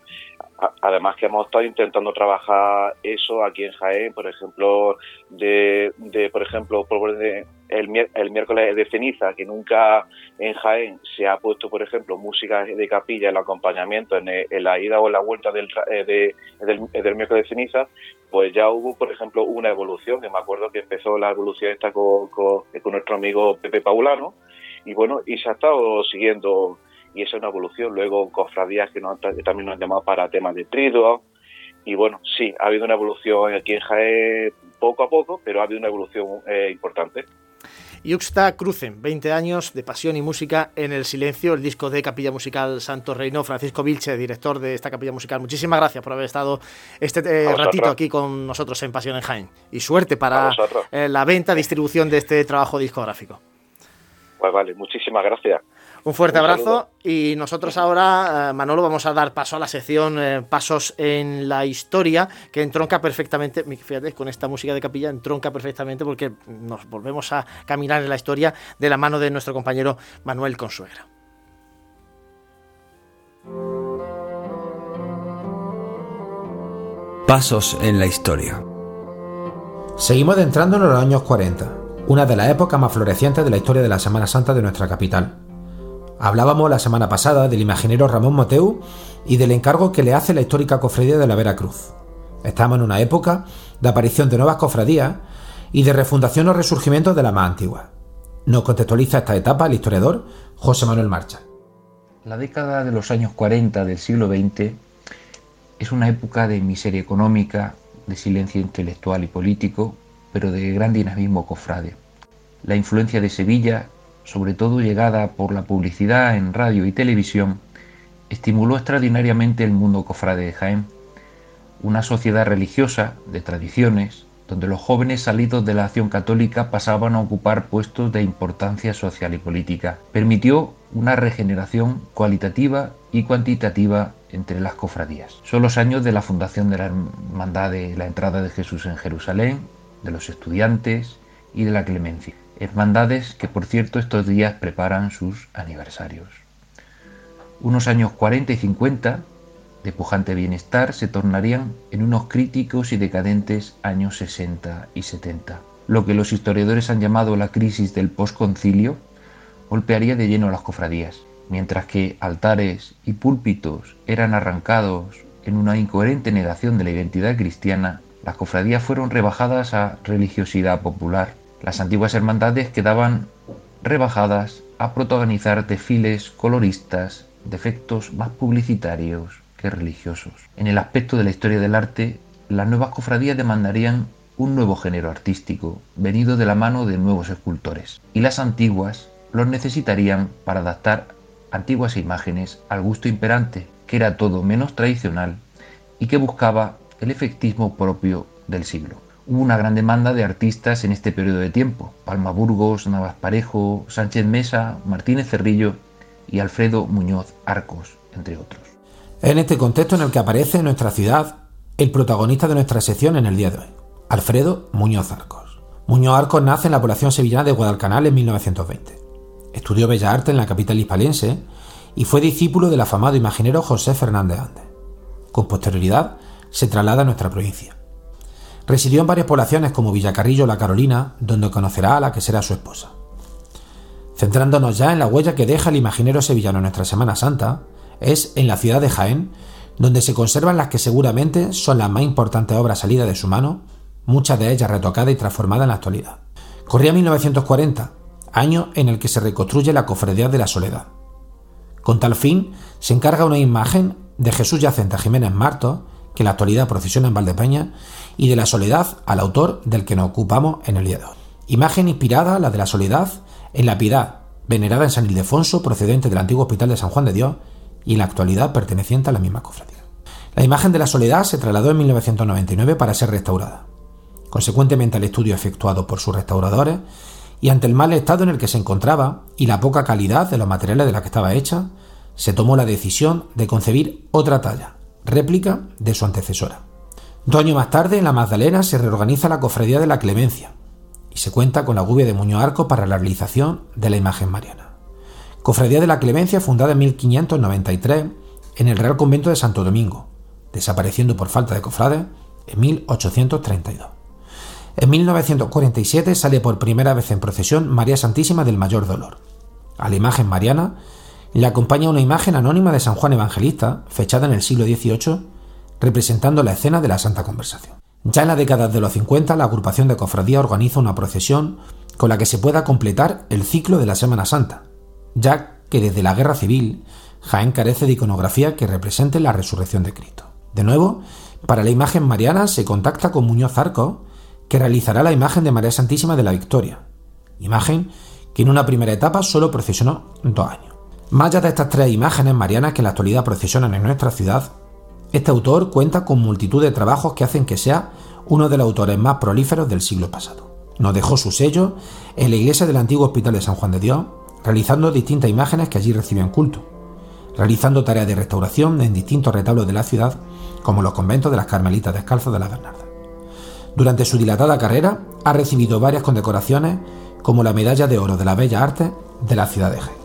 Speaker 8: Además que hemos estado intentando trabajar eso aquí en Jaén, por ejemplo, de, por ejemplo, el, el, miércoles de ceniza, que nunca en Jaén se ha puesto, por ejemplo, música de capilla, el acompañamiento en, la ida o la vuelta del, eh, del, miércoles de ceniza, pues ya hubo, por ejemplo, una evolución, que me acuerdo que empezó la evolución esta con, con, con nuestro amigo Pepe Paulano, y bueno, y se ha estado siguiendo y esa es una evolución. Luego cofradías que nos, también nos han llamado para temas de triduo. Y bueno, sí, ha habido una evolución aquí en Jaén poco a poco, pero ha habido una evolución eh, importante.
Speaker 1: Yuxta Crucen, 20 años de pasión y música en el silencio, el disco de Capilla Musical Santo Reino. Francisco Vilche, director de esta Capilla Musical, muchísimas gracias por haber estado este eh, ratito aquí con nosotros en Pasión en Jaén. Y suerte para eh, la venta, distribución de este trabajo discográfico.
Speaker 8: Pues vale, muchísimas gracias.
Speaker 1: Un fuerte abrazo y nosotros ahora, eh, Manolo, vamos a dar paso a la sección eh, Pasos en la Historia, que entronca perfectamente, fíjate, con esta música de capilla, entronca perfectamente porque nos volvemos a caminar en la historia de la mano de nuestro compañero Manuel Consuegra.
Speaker 9: Pasos en la Historia.
Speaker 10: Seguimos adentrando en los años 40, una de las épocas más florecientes de la historia de la Semana Santa de nuestra capital Hablábamos la semana pasada del imaginero Ramón Moteu y del encargo que le hace la histórica cofradía de la Veracruz. Estamos en una época de aparición de nuevas cofradías y de refundación o resurgimiento de la más antigua. Nos contextualiza esta etapa el historiador José Manuel Marcha.
Speaker 11: La década de los años 40 del siglo XX es una época de miseria económica, de silencio intelectual y político, pero de gran dinamismo cofrade. La influencia de Sevilla sobre todo llegada por la publicidad en radio y televisión, estimuló extraordinariamente el mundo cofrade de Jaén, una sociedad religiosa de tradiciones, donde los jóvenes salidos de la acción católica pasaban a ocupar puestos de importancia social y política. Permitió una regeneración cualitativa y cuantitativa entre las cofradías. Son los años de la fundación de la Hermandad de la Entrada de Jesús en Jerusalén, de los estudiantes y de la clemencia hermandades que por cierto estos días preparan sus aniversarios. Unos años 40 y 50 de pujante bienestar se tornarían en unos críticos y decadentes años 60 y 70. Lo que los historiadores han llamado la crisis del posconcilio golpearía de lleno a las cofradías, mientras que altares y púlpitos eran arrancados en una incoherente negación de la identidad cristiana, las cofradías fueron rebajadas a religiosidad popular las antiguas hermandades quedaban rebajadas a protagonizar desfiles coloristas de efectos más publicitarios que religiosos. En el aspecto de la historia del arte, las nuevas cofradías demandarían un nuevo género artístico, venido de la mano de nuevos escultores, y las antiguas los necesitarían para adaptar antiguas imágenes al gusto imperante, que era todo menos tradicional y que buscaba el efectismo propio del siglo. Hubo una gran demanda de artistas en este periodo de tiempo. Palma Burgos, Navas Parejo, Sánchez Mesa, Martínez Cerrillo y Alfredo Muñoz Arcos, entre otros.
Speaker 10: En este contexto en el que aparece en nuestra ciudad el protagonista de nuestra sección en el día de hoy, Alfredo Muñoz Arcos. Muñoz Arcos nace en la población sevillana de Guadalcanal en 1920. Estudió Bellas Artes en la capital hispalense y fue discípulo del afamado imaginero José Fernández Andes. Con posterioridad se traslada a nuestra provincia. Residió en varias poblaciones como Villacarrillo La Carolina, donde conocerá a la que será su esposa. Centrándonos ya en la huella que deja el imaginero sevillano en nuestra Semana Santa, es en la ciudad de Jaén, donde se conservan las que seguramente son las más importantes obras salidas de su mano, muchas de ellas retocadas y transformadas en la actualidad. Corría 1940, año en el que se reconstruye la Cofradía de la Soledad. Con tal fin, se encarga una imagen de Jesús yacente a Jiménez Marto, que en la actualidad procesiona en Valdepeña, y de la soledad al autor del que nos ocupamos en el día de. Imagen inspirada, la de la soledad, en la piedad, venerada en San Ildefonso, procedente del antiguo Hospital de San Juan de Dios, y en la actualidad perteneciente a la misma cofradía. La imagen de la soledad se trasladó en 1999 para ser restaurada. Consecuentemente al estudio efectuado por sus restauradores, y ante el mal estado en el que se encontraba y la poca calidad de los materiales de la que estaba hecha, se tomó la decisión de concebir otra talla, réplica de su antecesora. Dos años más tarde, en la Magdalena se reorganiza la Cofradía de la Clemencia y se cuenta con la gubia de Muñoz Arco para la realización de la imagen mariana. Cofradía de la Clemencia fundada en 1593 en el Real Convento de Santo Domingo, desapareciendo por falta de cofrades en 1832. En 1947 sale por primera vez en procesión María Santísima del Mayor Dolor. A la imagen mariana le acompaña una imagen anónima de San Juan Evangelista, fechada en el siglo XVIII representando la escena de la Santa Conversación. Ya en la década de los 50, la agrupación de cofradía organiza una procesión con la que se pueda completar el ciclo de la Semana Santa, ya que desde la Guerra Civil Jaén carece de iconografía que represente la resurrección de Cristo. De nuevo, para la imagen mariana se contacta con Muñoz Arco, que realizará la imagen de María Santísima de la Victoria, imagen que en una primera etapa solo procesionó dos años. Más allá de estas tres imágenes marianas que en la actualidad procesionan en nuestra ciudad, este autor cuenta con multitud de trabajos que hacen que sea uno de los autores más prolíferos del siglo pasado. Nos dejó su sello en la iglesia del antiguo Hospital de San Juan de Dios, realizando distintas imágenes que allí reciben culto, realizando tareas de restauración en distintos retablos de la ciudad, como los conventos de las Carmelitas Descalzas de la Bernarda. Durante su dilatada carrera ha recibido varias condecoraciones como la Medalla de Oro de la Bella Arte de la ciudad de Jaén.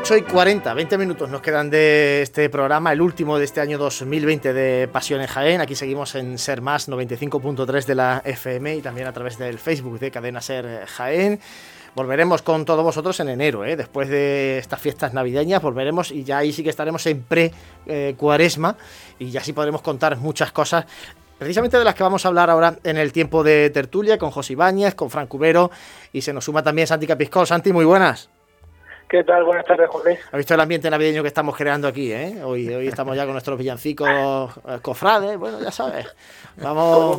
Speaker 1: 8 y 40, 20 minutos nos quedan de este programa, el último de este año 2020 de Pasión en Jaén. Aquí seguimos en Ser Más 95.3 de la FM y también a través del Facebook de Cadena Ser Jaén. Volveremos con todos vosotros en enero, ¿eh? después de estas fiestas navideñas, volveremos y ya ahí sí que estaremos en pre-cuaresma y ya sí podremos contar muchas cosas precisamente de las que vamos a hablar ahora en el tiempo de tertulia con José Ibáñez, con Fran Cubero y se nos suma también Santi Capiscol. Santi, muy buenas.
Speaker 12: ¿Qué tal? Buenas tardes, José.
Speaker 1: ¿Has visto el ambiente navideño que estamos creando aquí? Eh? Hoy, hoy estamos ya con nuestros villancicos eh, cofrades, bueno, ya sabes. Vamos.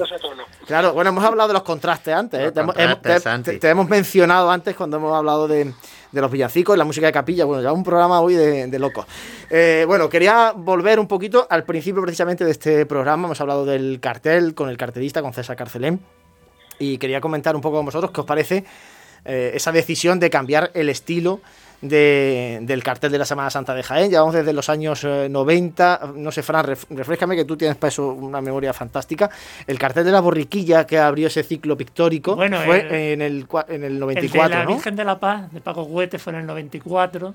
Speaker 1: Claro, bueno, hemos hablado de los contrastes antes. ¿eh? te, hemos, mencionado antes cuando hemos hablado de, los villancicos y la música de capilla. Bueno, ya un programa hoy de, de locos. Eh, bueno, quería volver un poquito al principio precisamente de este programa. Hemos hablado del cartel con el cartelista, con César Carcelén. Y quería comentar un poco con vosotros qué os parece esa decisión de cambiar el estilo del cartel de la Semana Santa de Jaén. Llevamos desde los años 90. Eh, no sé, Fran, refrescame que tú tienes para eso una memoria fantástica. El cartel de la borriquilla que abrió ese ciclo pictórico fue en, el, en el 94. El de
Speaker 3: la Virgen de la Paz, de Paco Huete, fue en el 94.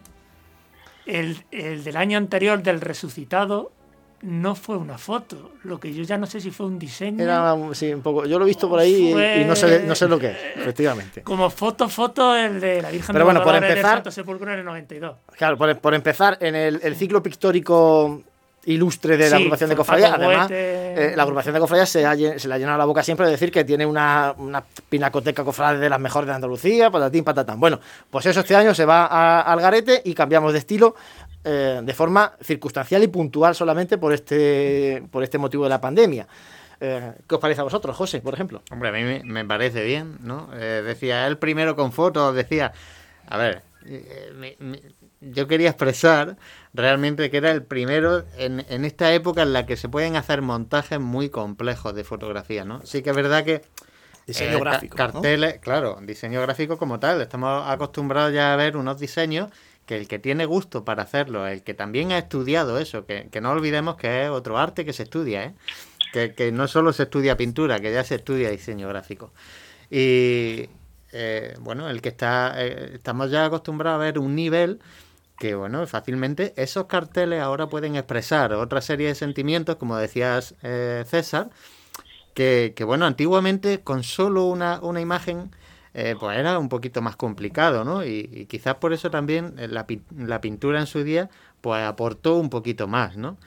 Speaker 3: El, el del año anterior del resucitado no fue una foto. Lo que yo ya no sé si fue un diseño.
Speaker 1: Era sí, un poco. Yo lo he visto por ahí y, no, sé, no sé lo que es, efectivamente.
Speaker 3: Como foto, foto el de la Virgen
Speaker 1: Pero
Speaker 3: de
Speaker 1: bueno, por empezar.
Speaker 3: en el 92.
Speaker 1: Claro, por, por empezar, en el, el, ciclo pictórico ilustre de la agrupación de cofradías. Además, eh, la agrupación de cofradías se, se le ha llenado la boca siempre de decir que tiene una, una pinacoteca cofrade de las mejores de Andalucía, patatín, patatán. Bueno, pues eso este año se va al garete y cambiamos de estilo eh, de forma circunstancial y puntual solamente por este, por este motivo de la pandemia. Eh, ¿Qué os parece a vosotros, José, por ejemplo?
Speaker 2: Hombre, a mí me, parece bien, ¿no? Eh, decía, él primero con fotos, decía, a ver, yo quería expresar realmente que era el primero en, en, esta época en la que se pueden hacer montajes muy complejos de fotografía, ¿no? Sí que es verdad que...
Speaker 1: Diseño gráfico.
Speaker 2: Carteles, claro, diseño gráfico como tal. Estamos acostumbrados ya a ver unos diseños que el que tiene gusto para hacerlo, el que también ha estudiado eso, que, no olvidemos que es otro arte que se estudia, ¿eh? que, no solo se estudia pintura, que ya se estudia diseño gráfico. Y eh, bueno, el que está, eh, estamos ya acostumbrados a ver un nivel que bueno, fácilmente esos carteles ahora pueden expresar otra serie de sentimientos, como decías César, que, que, bueno, antiguamente con solo una, una imagen eh, pues era un poquito más complicado, ¿no? Y, quizás por eso también eh, la, la, pintura en su día pues aportó un poquito más, ¿no?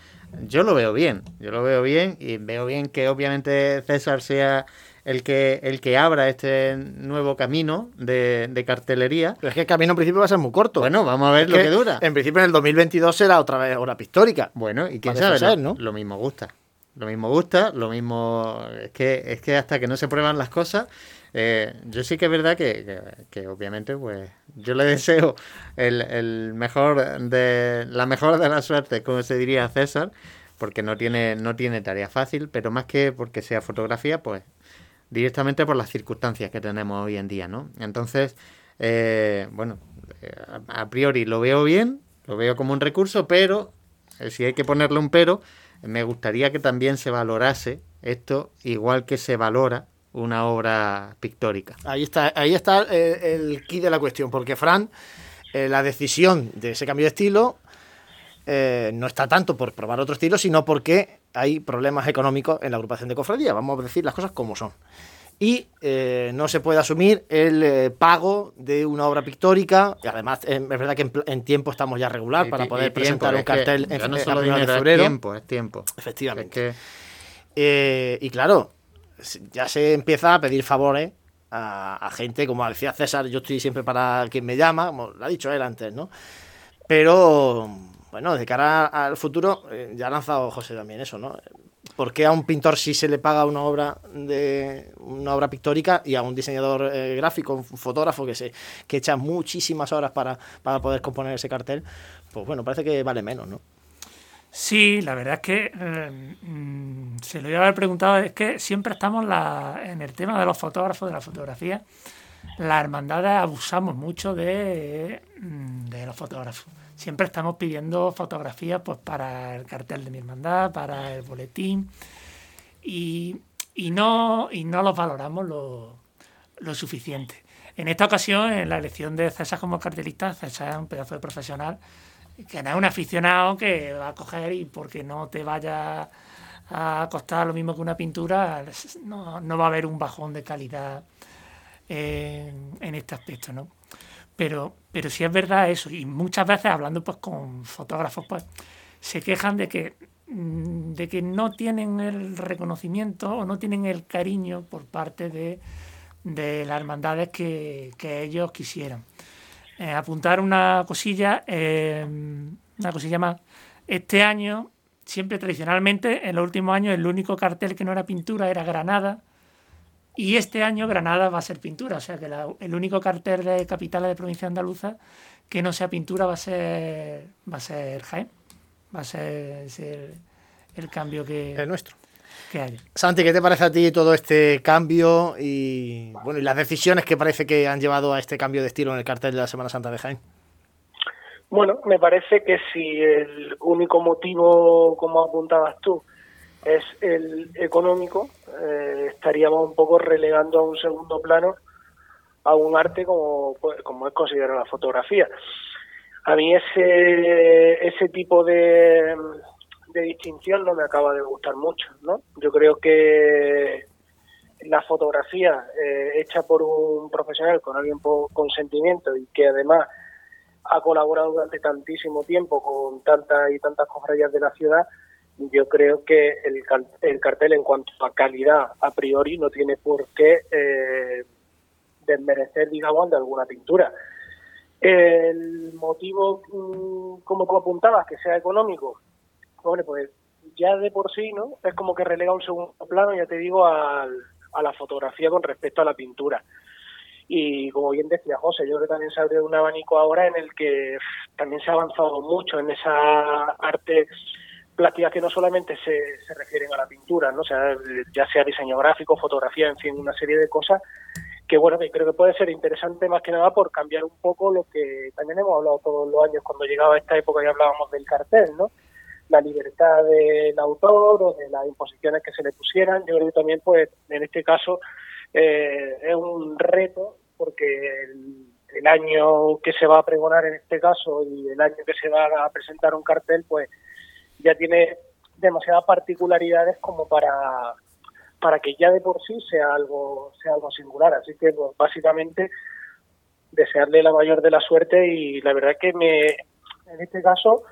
Speaker 2: Yo lo veo bien, yo lo veo bien y veo bien que obviamente César sea el que, el que abra este nuevo camino de, cartelería.
Speaker 1: Pero es que el camino en principio va a ser muy corto.
Speaker 2: Bueno, vamos a ver lo que, dura.
Speaker 1: En principio en el 2022 será otra vez hora pictórica.
Speaker 2: Bueno, y quién sabe, ¿no? Lo mismo gusta. Lo mismo gusta, lo mismo... Es que, es que hasta que no se prueban las cosas eh, yo sí que es verdad que, obviamente, pues yo le deseo el, mejor de la mejor de la suerte, como se diría César, porque no tiene, no tiene tarea fácil, pero más que porque sea fotografía, pues directamente por las circunstancias que tenemos hoy en día, ¿no? Entonces, eh, bueno, eh, a priori lo veo bien, lo veo como un recurso, pero si hay que ponerle un pero, me gustaría que también se valorase esto igual que se valora una obra pictórica.
Speaker 1: Ahí está, ahí está el, key de la cuestión, porque Fran, eh, la decisión de ese cambio de estilo eh, no está tanto por probar otro estilo, sino porque hay problemas económicos en la agrupación de cofradía. Vamos a decir las cosas como son. Y eh, no se puede asumir el eh, pago de una obra pictórica. Y además, es verdad que en, tiempo estamos ya regular para poder presentar un cartel
Speaker 2: en, no solo dinero, de febrero. Es tiempo, es tiempo.
Speaker 1: Efectivamente. y claro, ya se empieza a pedir favores a, gente, como decía César, yo estoy siempre para quien me llama, como lo ha dicho él antes, ¿no? Pero bueno, de cara al futuro, eh, ya ha lanzado José también eso, ¿no? ¿Por qué a un pintor sí se le paga una obra de una obra pictórica y a un diseñador eh, gráfico, un fotógrafo que se que echa muchísimas horas para, para poder componer ese cartel? Pues bueno, parece que vale menos, ¿no?
Speaker 3: Sí, la verdad es que eh, mm, se lo iba a haber preguntado, es que siempre estamos en el tema de los fotógrafos, de la fotografía. Las hermandades abusamos mucho de, mm, de los fotógrafos siempre estamos pidiendo fotografías pues, para el cartel de mi hermandad, para el boletín, y, no, y no los valoramos lo, suficiente. En esta ocasión, en la elección de César como cartelista, César es un pedazo de profesional que no es un aficionado que va a coger y porque no te vaya a costar lo mismo que una pintura, no, va a haber un bajón de calidad en, este aspecto, ¿no? Pero, pero sí es verdad eso, y muchas veces hablando pues con fotógrafos, pues se quejan de que, mm, de que no tienen el reconocimiento o no tienen el cariño por parte de, las hermandades que, ellos quisieran. Eh, apuntar una cosilla, eh, una cosilla más. Este año, siempre tradicionalmente, en los últimos años, el único cartel que no era pintura era Granada, y este año Granada va a ser pintura, o sea que el único cartel de capitales de provincia andaluza que no sea pintura va a ser va a ser Jaén. Va a ser, el cambio que,
Speaker 1: el nuestro.
Speaker 3: que hay.
Speaker 1: Santi, ¿qué te parece a ti todo este cambio y bueno y las decisiones que parece que han llevado a este cambio de estilo en el cartel de la Semana Santa de Jaén?
Speaker 12: Bueno, me parece que si el único motivo, como apuntabas tú, es el económico, eh, estaríamos un poco relegando a un segundo plano a un arte como, pues, como es considerado la fotografía. A mí ese, ese tipo de, de distinción no me acaba de gustar mucho, ¿no? Yo creo que la fotografía eh, hecha por un profesional con alguien con consentimiento y que además ha colaborado durante tantísimo tiempo con tantas y tantas cofradías de la ciudad, yo creo que el, el, cartel en cuanto a calidad a priori no tiene por qué eh, desmerecer, digamos, de alguna pintura. El motivo, mm, como tú apuntabas, que sea económico, bueno, pues ya de por sí, ¿no? Es como que relega un segundo plano, ya te digo, a la fotografía con respecto a la pintura. Y como bien decía José, yo creo que también se abre un abanico ahora en el que también se ha avanzado mucho en esa arte plásticas que no solamente se, se refieren a la pintura, ¿no? sea, ya sea diseño gráfico, fotografía, en fin, una serie de cosas que bueno, creo que puede ser interesante más que nada por cambiar un poco lo que también hemos hablado todos los años cuando llegaba esta época y hablábamos del cartel, ¿no? La libertad del autor o de las imposiciones que se le pusieran. Yo creo que también, pues, en este caso, eh, es un reto porque el año que se va a pregonar en este caso y el año que se va a presentar un cartel, pues ya tiene demasiadas particularidades como para para que ya de por sí sea algo sea algo singular. Así que pues, básicamente desearle la mayor de la suerte y la verdad que me en este caso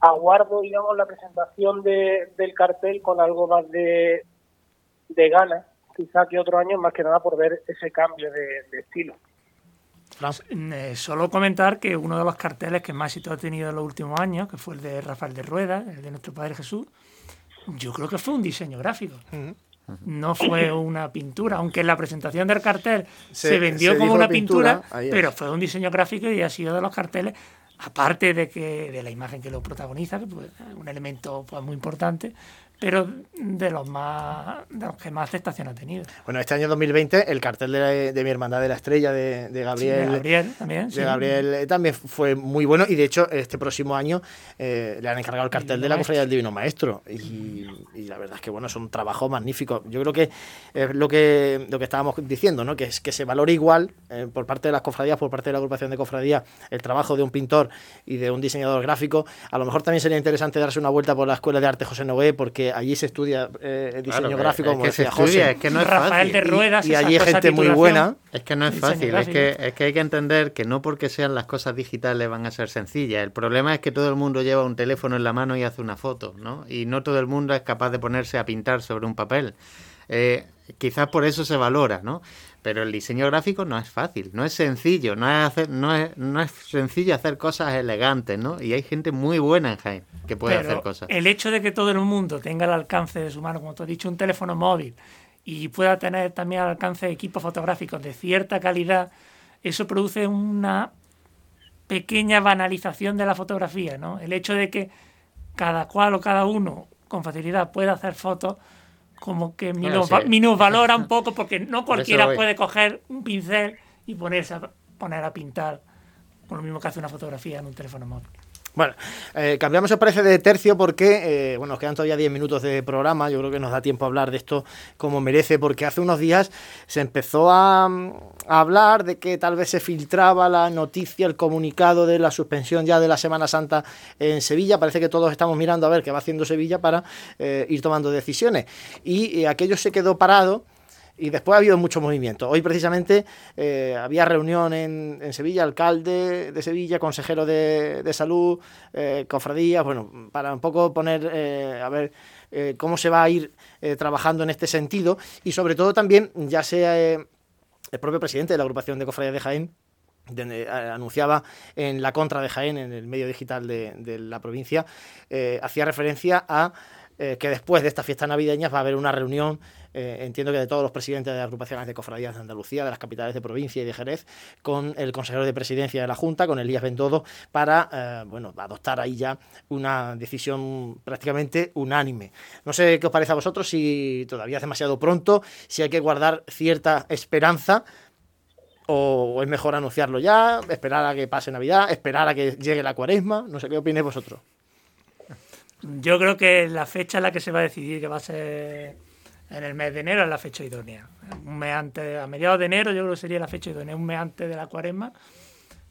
Speaker 12: aguardo digamos la presentación de, del cartel con algo más de, de ganas quizá que otro año más que nada por ver ese cambio de estilo
Speaker 3: eh, solo comentar que uno de los carteles que más éxito ha tenido en los últimos años, que fue el de Rafael de Rueda, el de nuestro Padre Jesús, yo creo que fue un diseño gráfico. No fue una pintura, aunque en la presentación del cartel se, vendió como una pintura, pero fue un diseño gráfico y ha sido de los carteles, aparte de que de la imagen que lo protagoniza, que es un elemento pues, muy importante, pero de los más de los que más aceptación ha tenido.
Speaker 1: Bueno, este año 2020 el cartel de, mi hermandad de la estrella de, Gabriel,
Speaker 3: Gabriel también,
Speaker 1: de Gabriel eh, también fue muy bueno y de hecho este próximo año eh, le han encargado el cartel de la cofradía del Divino Maestro y, la verdad es que bueno es un trabajo magnífico. Yo creo que es lo que lo que estábamos diciendo, ¿no? Que es que se valore igual eh, por parte de las cofradías, por parte de la agrupación de cofradías el trabajo de un pintor y de un diseñador gráfico, a lo mejor también sería interesante darse una vuelta por la Escuela de Arte José Noé, porque allí se estudia eh, diseño gráfico, como decía José.
Speaker 2: Es que no es Rafael
Speaker 3: de Ruedas,
Speaker 1: y, allí hay gente muy buena.
Speaker 2: Es que no es fácil, es que, es que hay que entender que no porque sean las cosas digitales van a ser sencillas. El problema es que todo el mundo lleva un teléfono en la mano y hace una foto, ¿no? Y no todo el mundo es capaz de ponerse a pintar sobre un papel. Eh, quizás por eso se valora, ¿no? Pero el diseño gráfico no es fácil, no es sencillo, no es, hacer, no es, no es sencillo hacer cosas elegantes, ¿no? Y hay gente muy buena en Jaén que puede hacer cosas.
Speaker 3: El hecho de que todo el mundo tenga al alcance de su mano, como tú has dicho, un teléfono móvil y pueda tener también al alcance equipos fotográficos de cierta calidad, eso produce una pequeña banalización de la fotografía, ¿no? El hecho de que cada cual o cada uno con facilidad pueda hacer fotos como que minus, valora un poco porque no cualquiera puede coger un pincel y ponerse a, poner a pintar con lo mismo que hace una fotografía en un teléfono móvil.
Speaker 1: Bueno, eh, cambiamos el parece de tercio porque, eh, bueno, nos quedan todavía 10 minutos de programa, yo creo que nos da tiempo a hablar de esto como merece, porque hace unos días se empezó a, hablar de que tal vez se filtraba la noticia, el comunicado de la suspensión ya de la Semana Santa en Sevilla, parece que todos estamos mirando a ver qué va haciendo Sevilla para eh, ir tomando decisiones, y aquello se quedó parado y después ha habido mucho movimiento. Hoy precisamente eh, había reunión en, Sevilla, alcalde de Sevilla, consejero de, salud, eh, cofradías, bueno, para un poco poner, eh, a ver cómo se va a ir trabajando en este sentido y sobre todo también ya sea el propio presidente de la agrupación de cofradías de Jaén, donde anunciaba en la contra de Jaén, en el medio digital de, de la provincia, hacía referencia a que después de estas fiestas navideñas va a haber una reunión eh, entiendo que de todos los presidentes de agrupaciones de cofradías de Andalucía, de las capitales de provincia y de Jerez, con el consejero de presidencia de la Junta, con Elías Bendodo, para eh, bueno, adoptar ahí ya una decisión prácticamente unánime. No sé qué os parece a vosotros, si todavía es demasiado pronto, si hay que guardar cierta esperanza o es mejor anunciarlo ya, esperar a que pase Navidad, esperar a que llegue la cuaresma, no sé qué opinéis vosotros.
Speaker 3: Yo creo que la fecha en la que se va a decidir que va a ser en el mes de enero es la fecha idónea. Un mes antes, a mediados de enero yo creo que sería la fecha idónea, un mes antes de la cuaresma,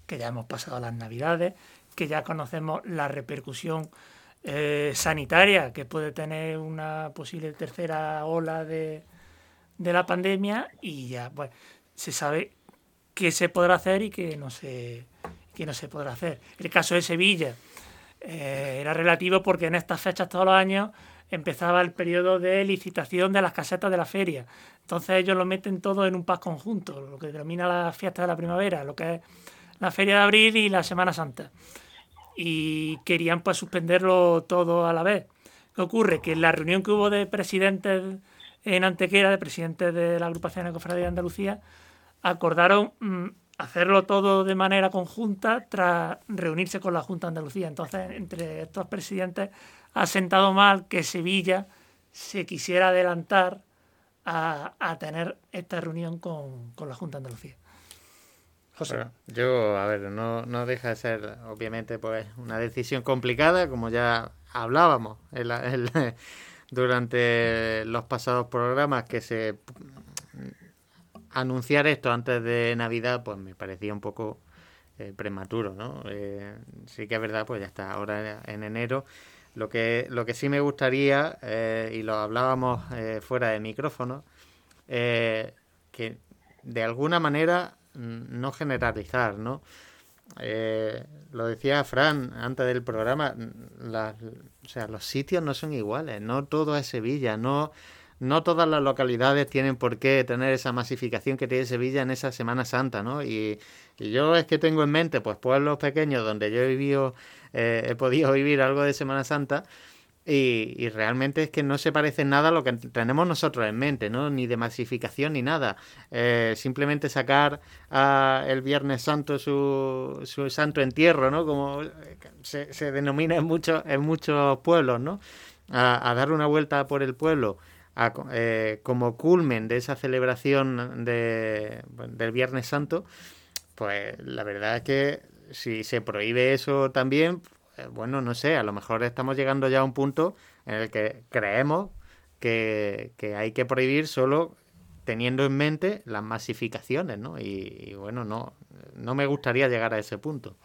Speaker 3: que ya hemos pasado las navidades, que ya conocemos la repercusión eh, sanitaria que puede tener una posible tercera ola de, la pandemia y ya pues se sabe qué se podrá hacer y qué no se, qué no se podrá hacer. El caso de Sevilla eh, era relativo porque en estas fechas todos los años empezaba el periodo de licitación de las casetas de la feria. Entonces ellos lo meten todo en un pack conjunto, lo que denomina la fiesta de la primavera, lo que es la feria de abril y la Semana Santa. Y querían pues suspenderlo todo a la vez. ¿Qué ocurre? Que en la reunión que hubo de presidentes en Antequera, de presidentes de la agrupación de Cofradía de Andalucía, acordaron mm, hacerlo todo de manera conjunta tras reunirse con la Junta de Andalucía. Entonces, entre estos presidentes ha sentado mal que Sevilla se quisiera adelantar a, tener esta reunión con, la Junta de Andalucía.
Speaker 2: José. yo, a ver, no, no deja de ser, obviamente, pues una decisión complicada, como ya hablábamos durante los pasados programas, que se anunciar esto antes de Navidad, pues me parecía un poco eh, prematuro, ¿no? Eh, sí que es verdad, pues ya está, ahora en enero lo que, lo que sí me gustaría, eh, y lo hablábamos eh, fuera de micrófono, eh, que de alguna manera mm, no generalizar, ¿no? lo decía Fran antes del programa, mm, o sea, los sitios no son iguales, no todo es Sevilla, no, no todas las localidades tienen por qué tener esa masificación que tiene Sevilla en esa Semana Santa, ¿no? Y, y yo es que tengo en mente, pues, pueblos pequeños donde yo he vivido eh, he podido vivir algo de Semana Santa. Y, realmente es que no se parece nada a lo que tenemos nosotros en mente, ¿no? Ni de masificación ni nada. Eh, simplemente sacar el Viernes Santo su, su, santo entierro, ¿no? Como se, se denomina en muchos, en muchos pueblos, ¿no? A, dar una vuelta por el pueblo eh, como culmen de esa celebración de, del Viernes Santo, pues la verdad es que si se prohíbe eso también, eh, bueno, no sé, a lo mejor estamos llegando ya a un punto en el que creemos que, hay que prohibir solo teniendo en mente las masificaciones, ¿no? Y, bueno, no, no me gustaría llegar a ese punto.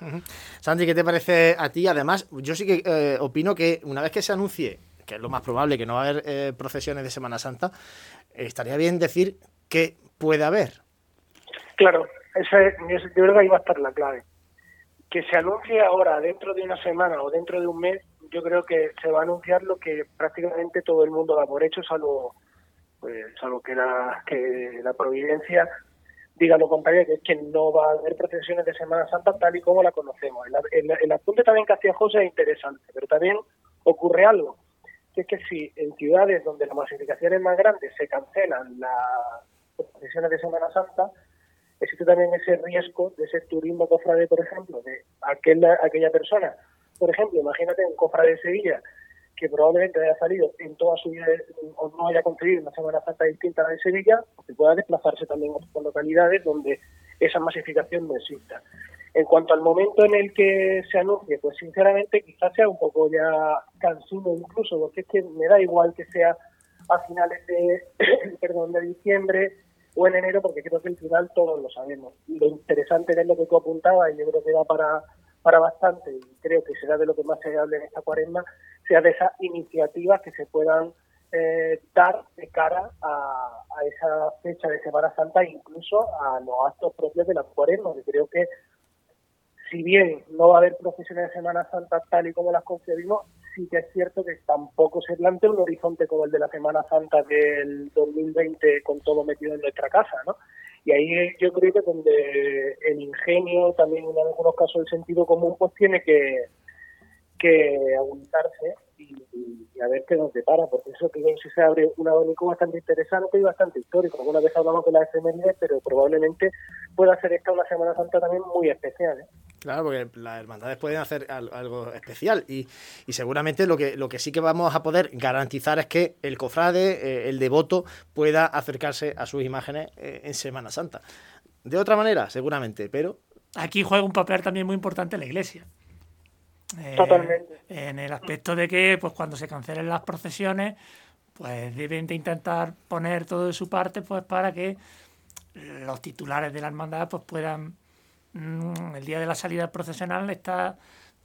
Speaker 1: Santi, ¿qué te parece a ti? Además, yo sí que eh, opino que una vez que se anuncie, que es lo más probable, que no va a haber eh, procesiones de Semana Santa, estaría bien decir que puede haber.
Speaker 12: Claro, ese, yo creo que ahí va a estar la clave. Que se anuncie ahora, dentro de una semana o dentro de un mes, yo creo que se va a anunciar lo que prácticamente todo el mundo da por hecho, salvo, pues, salvo que, la, que la providencia diga lo contrario, que es que no va a haber procesiones de Semana Santa tal y como la conocemos. El, el, apunte también que hacía José es interesante, pero también ocurre algo, que es que si en ciudades donde la masificación es más grande se cancelan las procesiones de Semana Santa, existe también ese riesgo de ese turismo cofrade, por ejemplo, de aquella, aquella persona. Por ejemplo, imagínate un cofrade de Sevilla que probablemente haya salido en toda su vida o no haya conseguido una Semana Santa distinta a la de Sevilla, que pueda desplazarse también a otras localidades donde esa masificación no exista. En cuanto al momento en el que se anuncie, pues sinceramente quizás sea un poco ya cansino incluso, porque es que me da igual que sea a finales de, perdón, de diciembre o en enero, porque creo que el final todos lo sabemos. Lo interesante es lo que tú apuntabas, y yo creo que da para, para bastante, y creo que será de lo que más se hable en esta cuaresma, sea de esas iniciativas que se puedan eh, dar de cara a, esa fecha de Semana Santa incluso a los actos propios de la cuaresma, que creo que si bien no va a haber procesiones de Semana Santa tal y como las concebimos, sí que es cierto que tampoco se plantea un horizonte como el de la Semana Santa del 2020 con todo metido en nuestra casa, ¿no? Y ahí yo creo que donde el ingenio, también en algunos casos el sentido común, pues tiene que, que aumentarse y, a ver qué nos depara, porque eso que si se abre un abanico bastante interesante y bastante histórico. Alguna vez hablamos de la efeméride, pero probablemente pueda ser esta una Semana Santa también muy especial. ¿eh?
Speaker 1: Claro, porque las hermandades pueden hacer algo especial y, y, seguramente lo que, lo que sí que vamos a poder garantizar es que el cofrade, eh, el devoto, pueda acercarse a sus imágenes eh, en Semana Santa. De otra manera, seguramente, pero...
Speaker 3: Aquí juega un papel también muy importante la Iglesia.
Speaker 12: Eh, Totalmente.
Speaker 3: En el aspecto de que pues cuando se cancelen las procesiones, pues deben de intentar poner todo de su parte pues para que los titulares de la hermandad pues puedan Mm, el día de la salida procesional está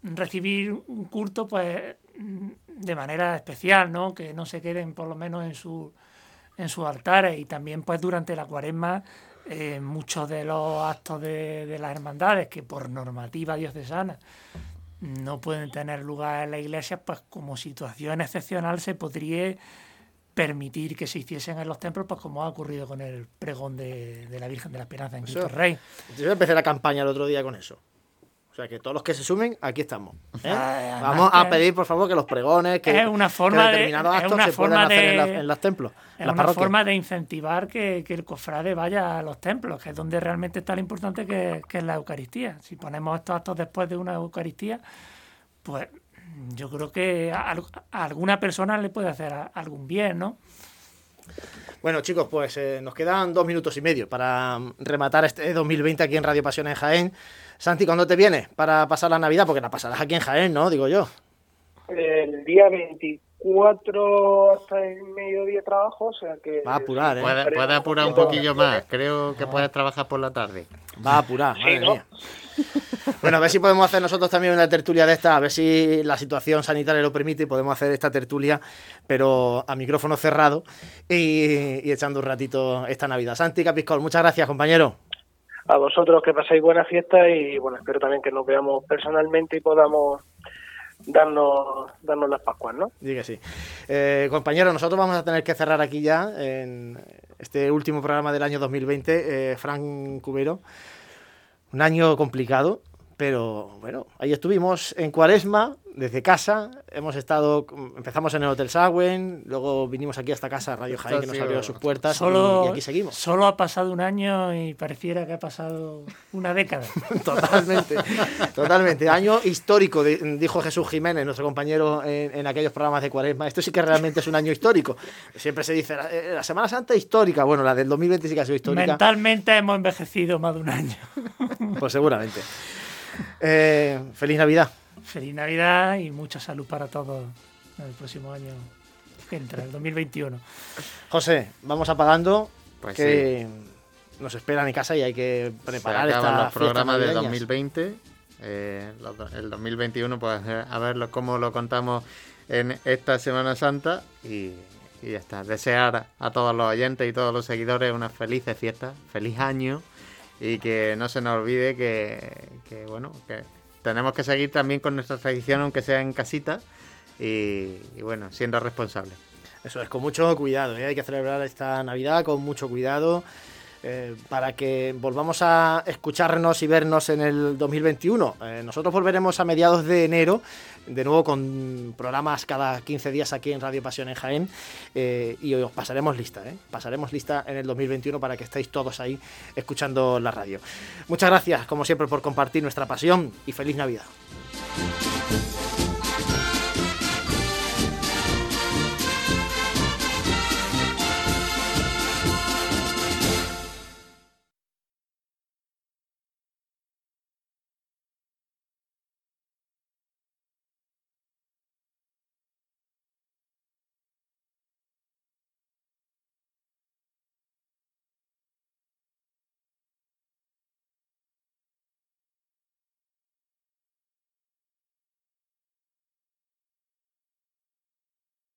Speaker 3: recibir un culto pues mm, de manera especial, ¿no? Que no se queden por lo menos en su en sus altares y también pues durante la cuaresma eh, muchos de los actos de, de, las hermandades que por normativa diocesana no pueden tener lugar en la iglesia, pues como situación excepcional se podría permitir que se hiciesen en los templos, pues como ha ocurrido con el pregón de, de la Virgen de la Esperanza en Cristo Rey.
Speaker 1: Yo empecé la campaña el otro día con eso. Sea, que todos los que se sumen, aquí estamos. ¿eh? Vamos a pedir, por favor, que los pregones, que,
Speaker 3: es una forma
Speaker 1: que determinados
Speaker 3: de,
Speaker 1: actos
Speaker 3: una
Speaker 1: se
Speaker 3: forma
Speaker 1: puedan hacer en, la, en, los templos.
Speaker 3: Es una parroquias. forma de incentivar que, que, el cofrade vaya a los templos, que es donde realmente está lo importante que, que es la Eucaristía. Si ponemos estos actos después de una Eucaristía, pues yo creo que a, a, alguna persona le puede hacer a, algún bien, ¿no?
Speaker 1: Bueno, chicos, pues eh, nos quedan dos minutos y medio para rematar este 2020 aquí en Radio Pasión en Jaén. Santi, ¿cuándo te vienes para pasar la Navidad? Porque la pasarás aquí en Jaén, ¿no? Digo yo.
Speaker 12: El día 24 hasta el mediodía trabajo, o sea que...
Speaker 1: Va a apurar, ¿eh?
Speaker 2: Puede, puede apurar un poquillo más. Creo que puedes trabajar por la tarde.
Speaker 1: Va a apurar,
Speaker 12: Sí,
Speaker 1: madre
Speaker 12: ¿no?
Speaker 1: mía. Bueno, a ver si podemos hacer nosotros también una tertulia de esta, a ver si la situación sanitaria lo permite y podemos hacer esta tertulia, pero a micrófono cerrado y, y echando un ratito esta Navidad. Santi Capiscol, muchas gracias, compañero.
Speaker 12: A vosotros que paséis buena fiesta y bueno, espero también que nos veamos personalmente y podamos darnos, darnos las Pascuas, ¿no?
Speaker 1: Sí que sí. Eh, compañero, nosotros vamos a tener que cerrar aquí ya en este último programa del año 2020. Eh, Fran Cubero, un año complicado, pero bueno, ahí estuvimos en Cuaresma, desde casa. Hemos estado, empezamos en el Hotel Sagüen, luego vinimos aquí a esta casa, Radio Jaén, que nos abrió sus puertas
Speaker 3: Solo,
Speaker 1: y, y aquí seguimos.
Speaker 3: Solo ha pasado un año y pareciera que ha pasado una década.
Speaker 1: Totalmente, totalmente. Año histórico, dijo Jesús Jiménez, nuestro compañero en, en aquellos programas de Cuaresma. Esto sí que realmente es un año histórico. Siempre se dice, la, eh, la Semana Santa histórica. Bueno, la del 2020 sí que ha sido histórica.
Speaker 3: Mentalmente hemos envejecido más de un año.
Speaker 1: Pues seguramente. Eh, feliz Navidad.
Speaker 3: Feliz Navidad y mucha salud para todos en el próximo año que entra, el 2021.
Speaker 1: José, vamos apagando.
Speaker 2: Pues
Speaker 1: que nos esperan en casa y hay que preparar
Speaker 2: Se
Speaker 1: esta
Speaker 2: los programas de
Speaker 1: navideñas.
Speaker 2: 2020. eh, el 2021, pues eh, a ver lo- cómo lo contamos en esta Semana Santa y, y ya está. Desear a todos los oyentes y todos los seguidores unas felices fiestas, feliz año y que no se nos olvide que, que, bueno, que tenemos que seguir también con nuestra tradición, aunque sea en casita y, y bueno, siendo responsables.
Speaker 1: Eso es, con mucho cuidado, ¿eh? hay que celebrar esta Navidad con mucho cuidado eh, para que volvamos a escucharnos y vernos en el 2021. Eh, nosotros volveremos a mediados de enero, de nuevo con programas cada 15 días aquí en Radio Pasión en Jaén, eh, y os pasaremos lista, ¿eh? pasaremos lista en el 2021 para que estéis todos ahí escuchando la radio. Muchas gracias, como siempre, por compartir nuestra pasión y feliz Navidad.